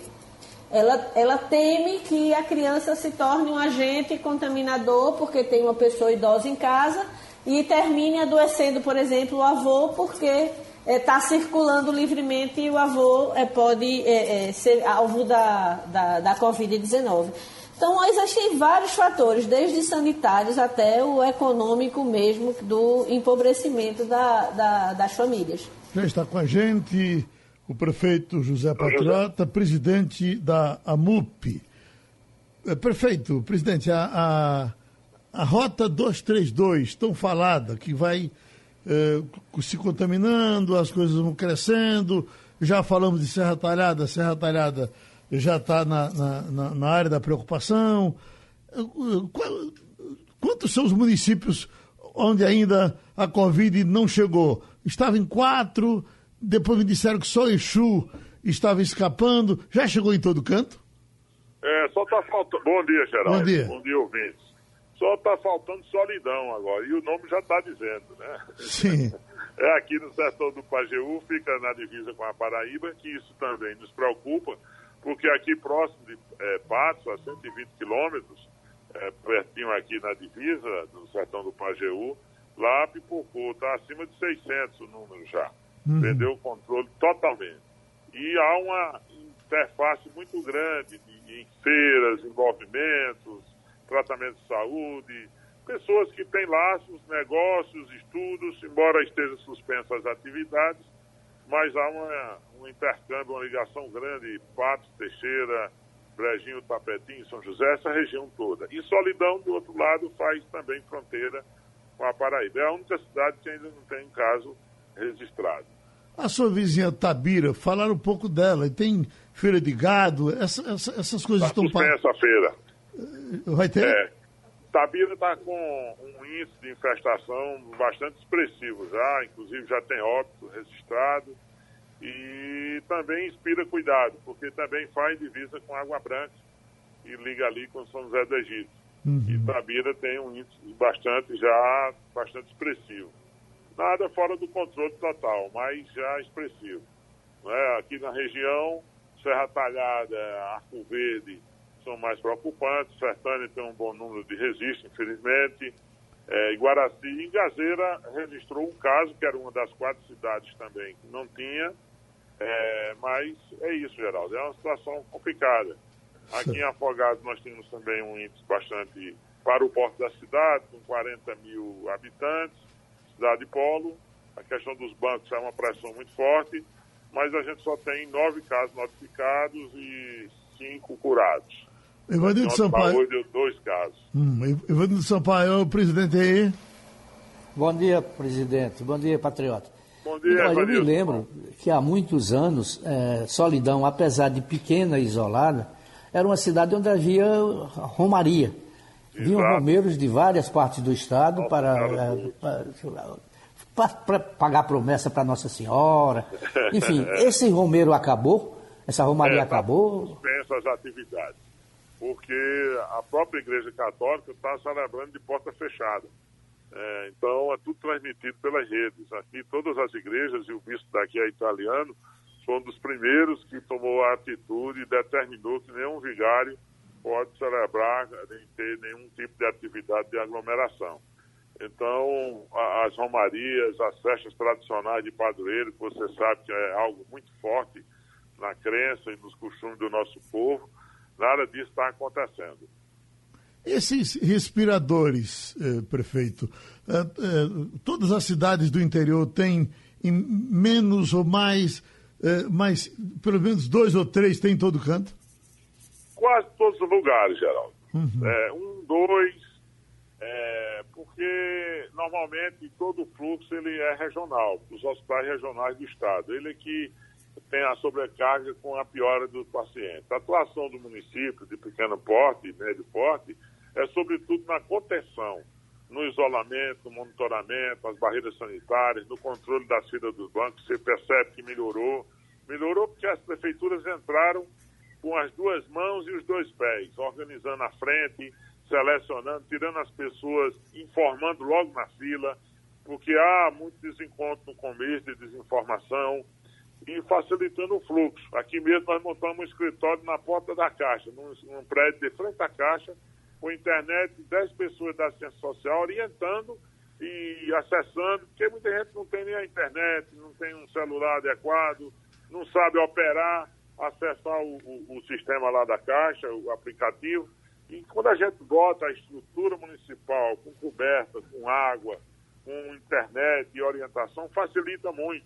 Ela, ela teme que a criança se torne um agente contaminador porque tem uma pessoa idosa em casa e termine adoecendo, por exemplo, o avô porque está é, circulando livremente e o avô é, pode é, é ser alvo da, da, da Covid-19. Então, existem vários fatores, desde sanitários até o econômico mesmo, do empobrecimento da, da, das famílias. Já está com a gente o prefeito José Patriota, presidente da AMUP. É, prefeito, presidente, a, a, a Rota 232, tão falada, que vai é, se contaminando, as coisas vão crescendo, já falamos de Serra Talhada, Serra Talhada já está na, na, na, área da preocupação. Quantos são os municípios onde ainda a Covid não chegou? Estava em quatro, depois me disseram que só Exu estava escapando. Já chegou em todo canto? É, só está faltando. Bom dia, Geraldo. Bom dia. Bom dia, ouvintes. Só está faltando solidão agora. E o nome já está dizendo, né? Sim. É aqui no setor do Pajeú, fica na divisa com a Paraíba, que isso também nos preocupa, porque aqui próximo de é, Patos, a 120 quilômetros, é, pertinho aqui na divisa do sertão do Pajeú, lá pipocou, está acima de 600 o número já uhum. perdeu o controle totalmente. E há uma interface muito grande de, em feiras, envolvimentos, tratamento de saúde, pessoas que têm laços, negócios, estudos, embora estejam suspensas as atividades, mas há uma, um intercâmbio, uma ligação grande, Patos, Teixeira, Brejinho, Tapetim, São José, essa região toda. E Solidão, do outro lado, faz também fronteira com a Paraíba. É a única cidade que ainda não tem caso registrado. A sua vizinha Tabira, falar um pouco dela. Tem feira de gado, essa, essa, essas coisas tá estão... essa feira. Vai ter? É. Tabira está com um índice de infestação bastante expressivo já, inclusive já tem óbito registrado. E também inspira cuidado, porque também faz divisa com Água Branca e liga ali com São José do Egito. Uhum. E Tabira tem um índice bastante já bastante expressivo. Nada fora do controle total, mas já expressivo. É? Aqui na região, Serra Talhada, Arco Verde são mais preocupantes, Sertânia tem um bom número de registros, infelizmente. É, Iguaraci e Gazeira registrou um caso, que era uma das quatro cidades também que não tinha, É, mas é isso, Geraldo, é uma situação complicada. Aqui em Afogados nós temos também um índice bastante para o porto da cidade, com 40 mil habitantes, cidade polo. A questão dos bancos é uma pressão muito forte, mas a gente só tem nove casos notificados e cinco curados. Evandro Sampaio. deu dois casos. Hum, Evandro Sampaio, presidente aí. Bom dia, presidente. Bom dia, patriota. Bom dia, Olha, eu me lembro que há muitos anos, é, Solidão, apesar de pequena e isolada, era uma cidade onde havia romaria. Vinham romeiros de várias partes do estado para, é, para, para, pagar promessa para Nossa Senhora. Enfim, esse romeiro acabou? Essa romaria é, tá acabou? Suspensa as atividades. Porque a própria Igreja Católica está celebrando de porta fechada. É, então, é tudo transmitido pelas redes. Aqui, todas as igrejas, e o bispo daqui é italiano, foi um dos primeiros que tomou a atitude e determinou que nenhum vigário pode celebrar, nem ter nenhum tipo de atividade de aglomeração. Então, as romarias, as festas tradicionais de padroeiro, que você sabe que é algo muito forte na crença e nos costumes do nosso povo, nada disso está acontecendo. Esses respiradores, eh, prefeito, eh, eh, todas as cidades do interior têm menos ou mais, mais, pelo menos dois ou três tem em todo canto? Quase todos os lugares, Geraldo. Uhum. É, um, dois, é, porque normalmente todo o fluxo ele é regional, os hospitais regionais do estado. Ele é que tem a sobrecarga com a piora dos pacientes. A atuação do município de pequeno porte e médio porte é sobretudo na contenção, no isolamento, no monitoramento, as barreiras sanitárias, no controle da fila dos bancos. Você percebe que melhorou. Melhorou porque as prefeituras entraram com as duas mãos e os dois pés, organizando a frente, selecionando, tirando as pessoas, informando logo na fila, porque há muito desencontro no começo de desinformação e facilitando o fluxo. Aqui mesmo nós montamos um escritório na porta da Caixa, num, num prédio de frente à Caixa, com internet, 10 pessoas da ciência social orientando e acessando, porque muita gente não tem nem a internet, não tem um celular adequado, não sabe operar, acessar o, o, o sistema lá da Caixa, o aplicativo. E quando a gente bota a estrutura municipal com coberta, com água, com internet e orientação, facilita muito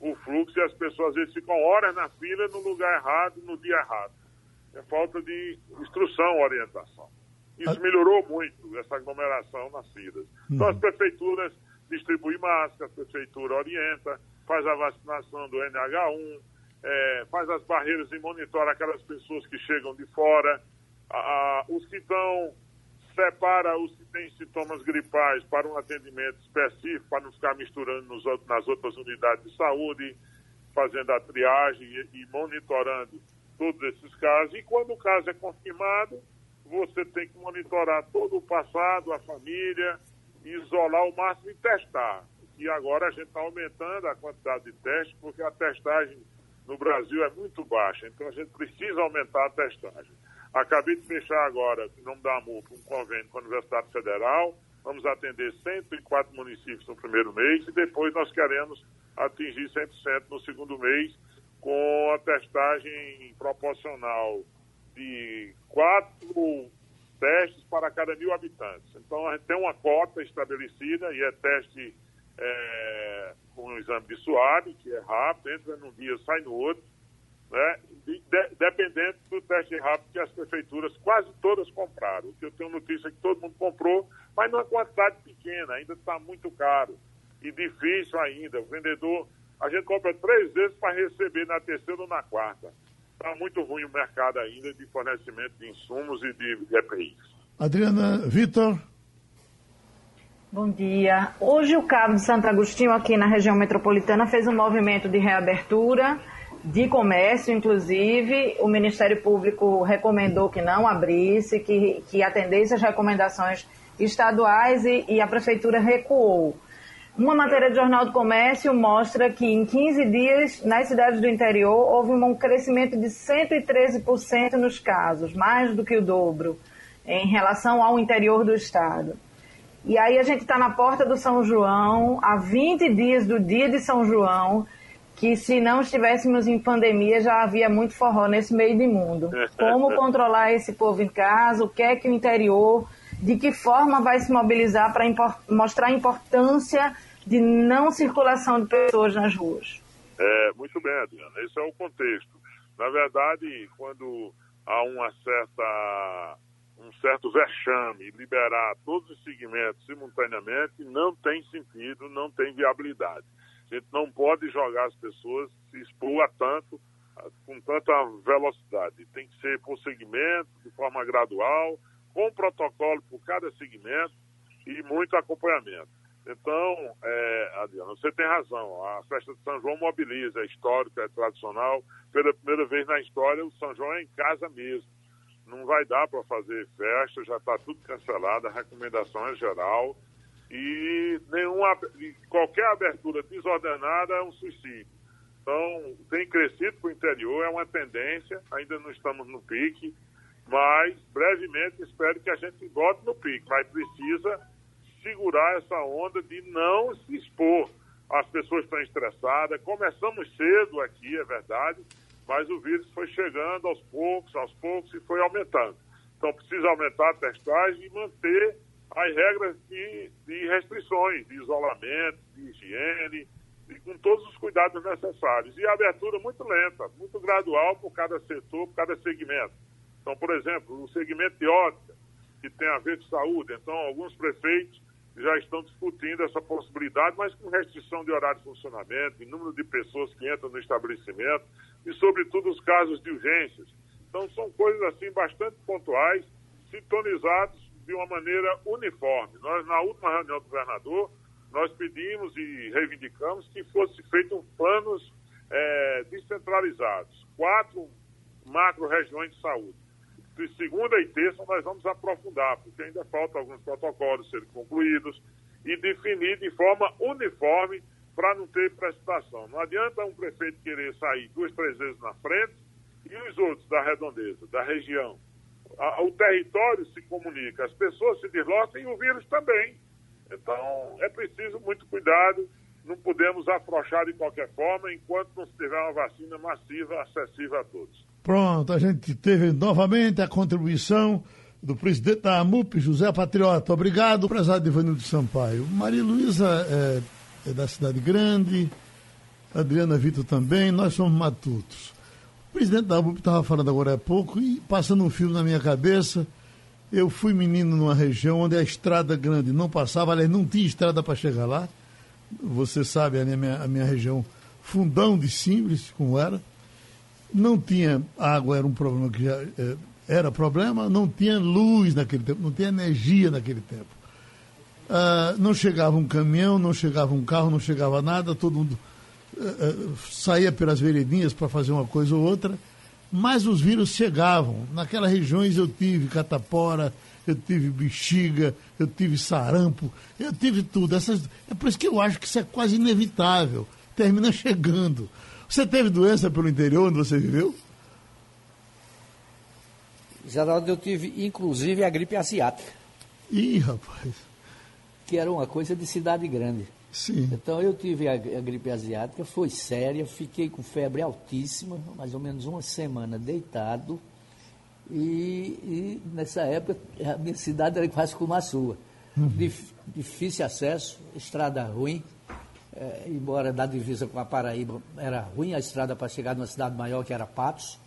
o fluxo e as pessoas às vezes ficam horas na fila no lugar errado, no dia errado. É falta de instrução, orientação. Isso melhorou muito, essa aglomeração nas cidades. Então, as prefeituras distribuem máscaras, a prefeitura orienta, faz a vacinação do NH1, é, faz as barreiras e monitora aquelas pessoas que chegam de fora. A, os que estão, separa os que têm sintomas gripais para um atendimento específico, para não ficar misturando nos, nas outras unidades de saúde, fazendo a triagem e, e monitorando todos esses casos. E quando o caso é confirmado, você tem que monitorar todo o passado, a família, isolar o máximo e testar. E agora a gente está aumentando a quantidade de testes, porque a testagem no Brasil é muito baixa. Então a gente precisa aumentar a testagem. Acabei de fechar agora, em nome da AMUP, um convênio com a Universidade Federal. Vamos atender 104 municípios no primeiro mês e depois nós queremos atingir 100% no segundo mês com a testagem proporcional de quatro testes para cada mil habitantes. Então, a gente tem uma cota estabelecida e é teste é, com o exame de suave, que é rápido, entra num dia, sai no outro, né? De, dependendo do teste rápido que as prefeituras quase todas compraram. O que eu tenho notícia é que todo mundo comprou, mas numa quantidade pequena, ainda está muito caro e difícil ainda. O vendedor, a gente compra três vezes para receber na terceira ou na quarta está muito ruim o mercado ainda de fornecimento de insumos e de EPIs. Adriana Vitor. Bom dia. Hoje o Cabo de Santo Agostinho, aqui na região metropolitana, fez um movimento de reabertura de comércio, inclusive. O Ministério Público recomendou que não abrisse, que, que atendesse as recomendações estaduais e, e a Prefeitura recuou. Uma matéria do Jornal do Comércio mostra que em 15 dias, nas cidades do interior, houve um crescimento de 113% nos casos, mais do que o dobro, em relação ao interior do estado. E aí a gente está na porta do São João, há 20 dias do dia de São João, que se não estivéssemos em pandemia já havia muito forró nesse meio de mundo. Como controlar esse povo em casa, o que é que o interior, de que forma vai se mobilizar para mostrar a importância de não circulação de pessoas nas ruas. É, muito bem, Adriana, esse é o contexto. Na verdade, quando há uma certa, um certo vexame, liberar todos os segmentos simultaneamente, não tem sentido, não tem viabilidade. A gente não pode jogar as pessoas, se expor a tanto, com tanta velocidade. Tem que ser por segmento, de forma gradual, com protocolo por cada segmento e muito acompanhamento. Então, é, Adriano, você tem razão. A festa de São João mobiliza, é histórica, é tradicional. Pela primeira vez na história, o São João é em casa mesmo. Não vai dar para fazer festa, já está tudo cancelado, a recomendação é geral. E nenhuma, qualquer abertura desordenada é um suicídio. Então, tem crescido para o interior, é uma tendência, ainda não estamos no pique, mas brevemente espero que a gente volte no pique, mas precisa segurar essa onda de não se expor. As pessoas estão estressadas, começamos cedo aqui, é verdade, mas o vírus foi chegando aos poucos, aos poucos e foi aumentando. Então precisa aumentar a testagem e manter as regras de, de restrições, de isolamento, de higiene, e com todos os cuidados necessários. E a abertura muito lenta, muito gradual por cada setor, por cada segmento. Então, por exemplo, o segmento de ótica, que tem a ver com saúde, então alguns prefeitos já estão discutindo essa possibilidade, mas com restrição de horário de funcionamento, de número de pessoas que entram no estabelecimento e, sobretudo, os casos de urgências. Então, são coisas assim bastante pontuais, sintonizados de uma maneira uniforme. Nós, na última reunião do governador, nós pedimos e reivindicamos que fosse feito planos é, descentralizados, quatro macro-regiões de saúde. De segunda e terça nós vamos aprofundar, porque ainda faltam alguns protocolos serem concluídos e definir de forma uniforme para não ter precipitação. Não adianta um prefeito querer sair duas, três vezes na frente e os outros da redondeza, da região, o território se comunica, as pessoas se deslocam e o vírus também. Então, é preciso muito cuidado, não podemos afrouxar de qualquer forma enquanto não se tiver uma vacina massiva acessível a todos. Pronto, a gente teve novamente a contribuição do presidente da AMUP, José Patriota. Obrigado, prezado Ivanildo Sampaio. Maria Luísa é, é da Cidade Grande, Adriana Vitor também, nós somos matutos. O presidente da UB estava falando agora há pouco e passando um fio na minha cabeça. Eu fui menino numa região onde a estrada grande não passava, aliás, não tinha estrada para chegar lá. Você sabe, a minha, a minha região, fundão de Simples, como era. Não tinha água, era um problema que já é, era problema. Não tinha luz naquele tempo, não tinha energia naquele tempo. Ah, não chegava um caminhão, não chegava um carro, não chegava nada, todo mundo saía pelas veredinhas para fazer uma coisa ou outra, mas os vírus chegavam. Naquelas regiões eu tive catapora, eu tive bexiga, eu tive sarampo, eu tive tudo. Essas, é por isso que eu acho que isso é quase inevitável. Termina chegando. Você teve doença pelo interior onde você viveu? Geraldo, eu tive inclusive a gripe asiática. Ih, rapaz. Que era uma coisa de cidade grande. Sim. Então eu tive a, a, gripe asiática, foi séria, fiquei com febre altíssima, mais ou menos uma semana deitado. E, e nessa época a minha cidade era quase como a sua. Uhum. Dif, difícil acesso, estrada ruim. É, embora da divisa com a Paraíba era ruim a estrada para chegar numa cidade maior que era Patos.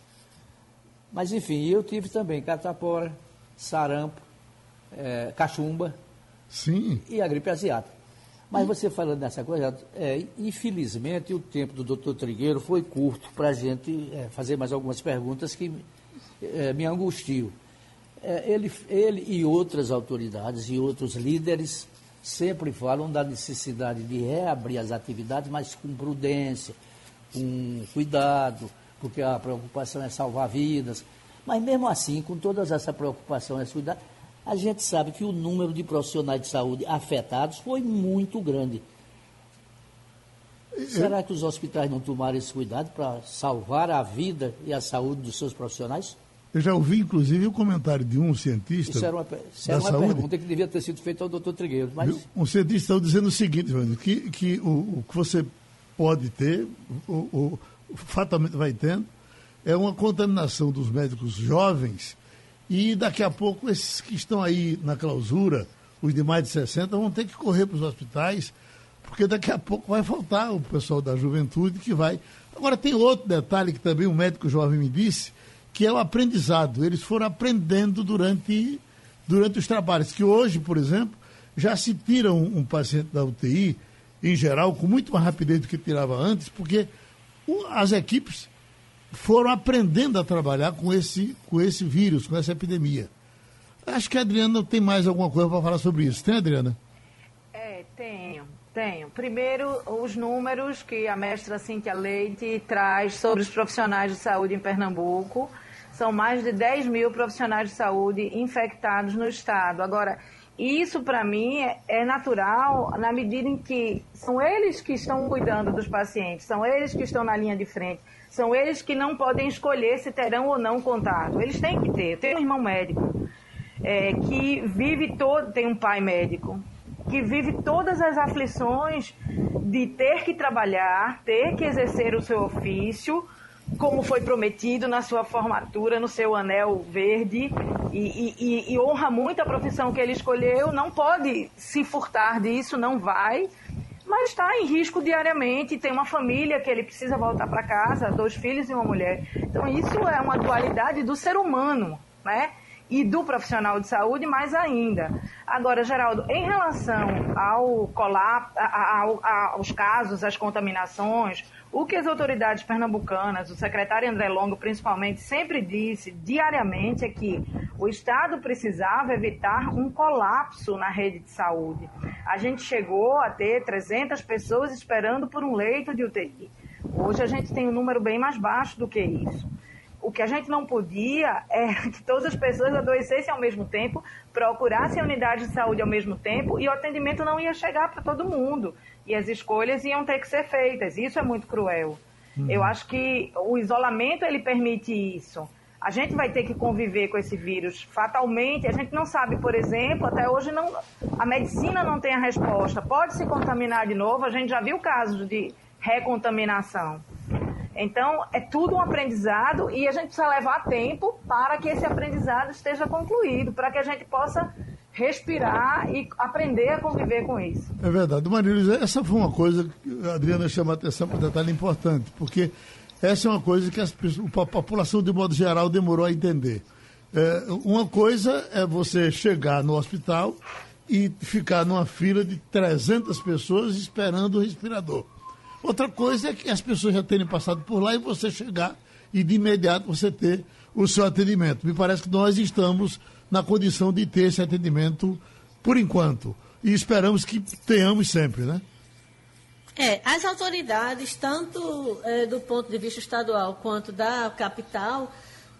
Mas enfim, eu tive também catapora, sarampo, é, cachumba Sim. e a gripe asiática. Mas você falando dessa coisa, é, infelizmente o tempo do doutor Trigueiro foi curto para a gente é, fazer mais algumas perguntas que é, me angustiam. É, ele, ele e outras autoridades e outros líderes sempre falam da necessidade de reabrir as atividades, mas com prudência, com cuidado, porque a preocupação é salvar vidas. Mas mesmo assim, com toda essa preocupação e cuidado, a gente sabe que o número de profissionais de saúde afetados foi muito grande. Será que os hospitais não tomaram esse cuidado para salvar a vida e a saúde dos seus profissionais? Eu já ouvi, inclusive, o comentário de um cientista. Isso era uma, isso era uma saúde, pergunta que devia ter sido feita ao doutor Trigueiro. Mas... Um cientista dizendo o seguinte, que, que o, o que você pode ter, ou, ou fatalmente vai tendo, é uma contaminação dos médicos jovens e daqui a pouco esses que estão aí na clausura, os de mais de 60, vão ter que correr para os hospitais, porque daqui a pouco vai faltar o pessoal da juventude que vai. Agora tem outro detalhe que também um médico jovem me disse, que é o aprendizado. Eles foram aprendendo durante, durante os trabalhos, que hoje, por exemplo, já se tira um, um paciente da UTI, em geral, com muito mais rapidez do que tirava antes, porque as equipes foram aprendendo a trabalhar com esse, com esse vírus, com essa epidemia. Acho que a Adriana tem mais alguma coisa para falar sobre isso. Tem, Adriana? É, tenho, tenho. Primeiro, os números que a mestra Cíntia Leite traz sobre os profissionais de saúde em Pernambuco. São mais de 10 mil profissionais de saúde infectados no estado. Agora, isso, para mim, é, é natural na medida em que são eles que estão cuidando dos pacientes, são eles que estão na linha de frente, são eles que não podem escolher se terão ou não contato. Eles têm que ter. Tem um irmão médico é, que vive todo, tem um pai médico que vive todas as aflições de ter que trabalhar, ter que exercer o seu ofício como foi prometido na sua formatura, no seu anel verde, e, e, e, honra muito a profissão que ele escolheu, não pode se furtar disso, não vai, mas está em risco diariamente, tem uma família que ele precisa voltar para casa, dois filhos e uma mulher. Então isso é uma dualidade do ser humano, né? E do profissional de saúde mais ainda. Agora, Geraldo, em relação ao colapso, aos casos, às contaminações, o que as autoridades pernambucanas, o secretário André Longo principalmente, sempre disse diariamente é que o Estado precisava evitar um colapso na rede de saúde. A gente chegou a ter 300 pessoas esperando por um leito de UTI. Hoje a gente tem um número bem mais baixo do que isso. O que a gente não podia é que todas as pessoas adoecessem ao mesmo tempo, procurassem unidade de saúde ao mesmo tempo e o atendimento não ia chegar para todo mundo e as escolhas iam ter que ser feitas. Isso é muito cruel. Uhum. Eu acho que o isolamento ele permite isso. A gente vai ter que conviver com esse vírus fatalmente. A gente não sabe, por exemplo, até hoje não, a medicina não tem a resposta. Pode se contaminar de novo. A gente já viu casos de recontaminação. Então, é tudo um aprendizado e a gente precisa levar tempo para que esse aprendizado esteja concluído, para que a gente possa respirar e aprender a conviver com isso. É verdade. Maria essa foi uma coisa que a Adriana chama a atenção para um detalhe importante, porque essa é uma coisa que as, a população, de modo geral, demorou a entender. É, uma coisa é você chegar no hospital e ficar numa fila de 300 pessoas esperando o respirador. Outra coisa é que as pessoas já terem passado por lá e você chegar e de imediato você ter o seu atendimento. Me parece que nós estamos na condição de ter esse atendimento por enquanto. E esperamos que tenhamos sempre, né? É, as autoridades, tanto é, do ponto de vista estadual quanto da capital,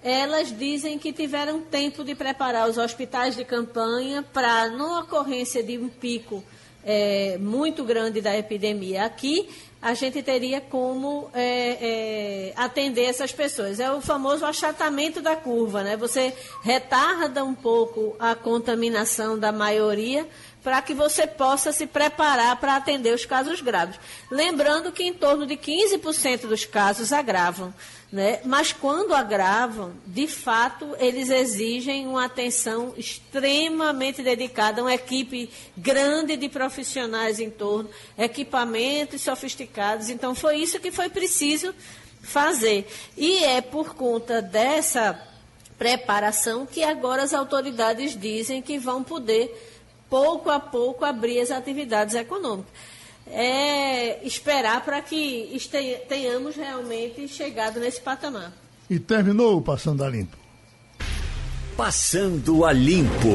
elas dizem que tiveram tempo de preparar os hospitais de campanha para, na ocorrência de um pico é, muito grande da epidemia aqui, a gente teria como é, é, atender essas pessoas. É o famoso achatamento da curva, né? Você retarda um pouco a contaminação da maioria para que você possa se preparar para atender os casos graves. Lembrando que em torno de 15% dos casos agravam. Né? Mas quando agravam, de fato, eles exigem uma atenção extremamente dedicada, uma equipe grande de profissionais em torno, equipamentos sofisticados. Então, foi isso que foi preciso fazer. E é por conta dessa preparação que agora as autoridades dizem que vão poder, pouco a pouco, abrir as atividades econômicas é esperar para que tenhamos realmente chegado nesse patamar. E terminou o Passando a Limpo. Passando a Limpo.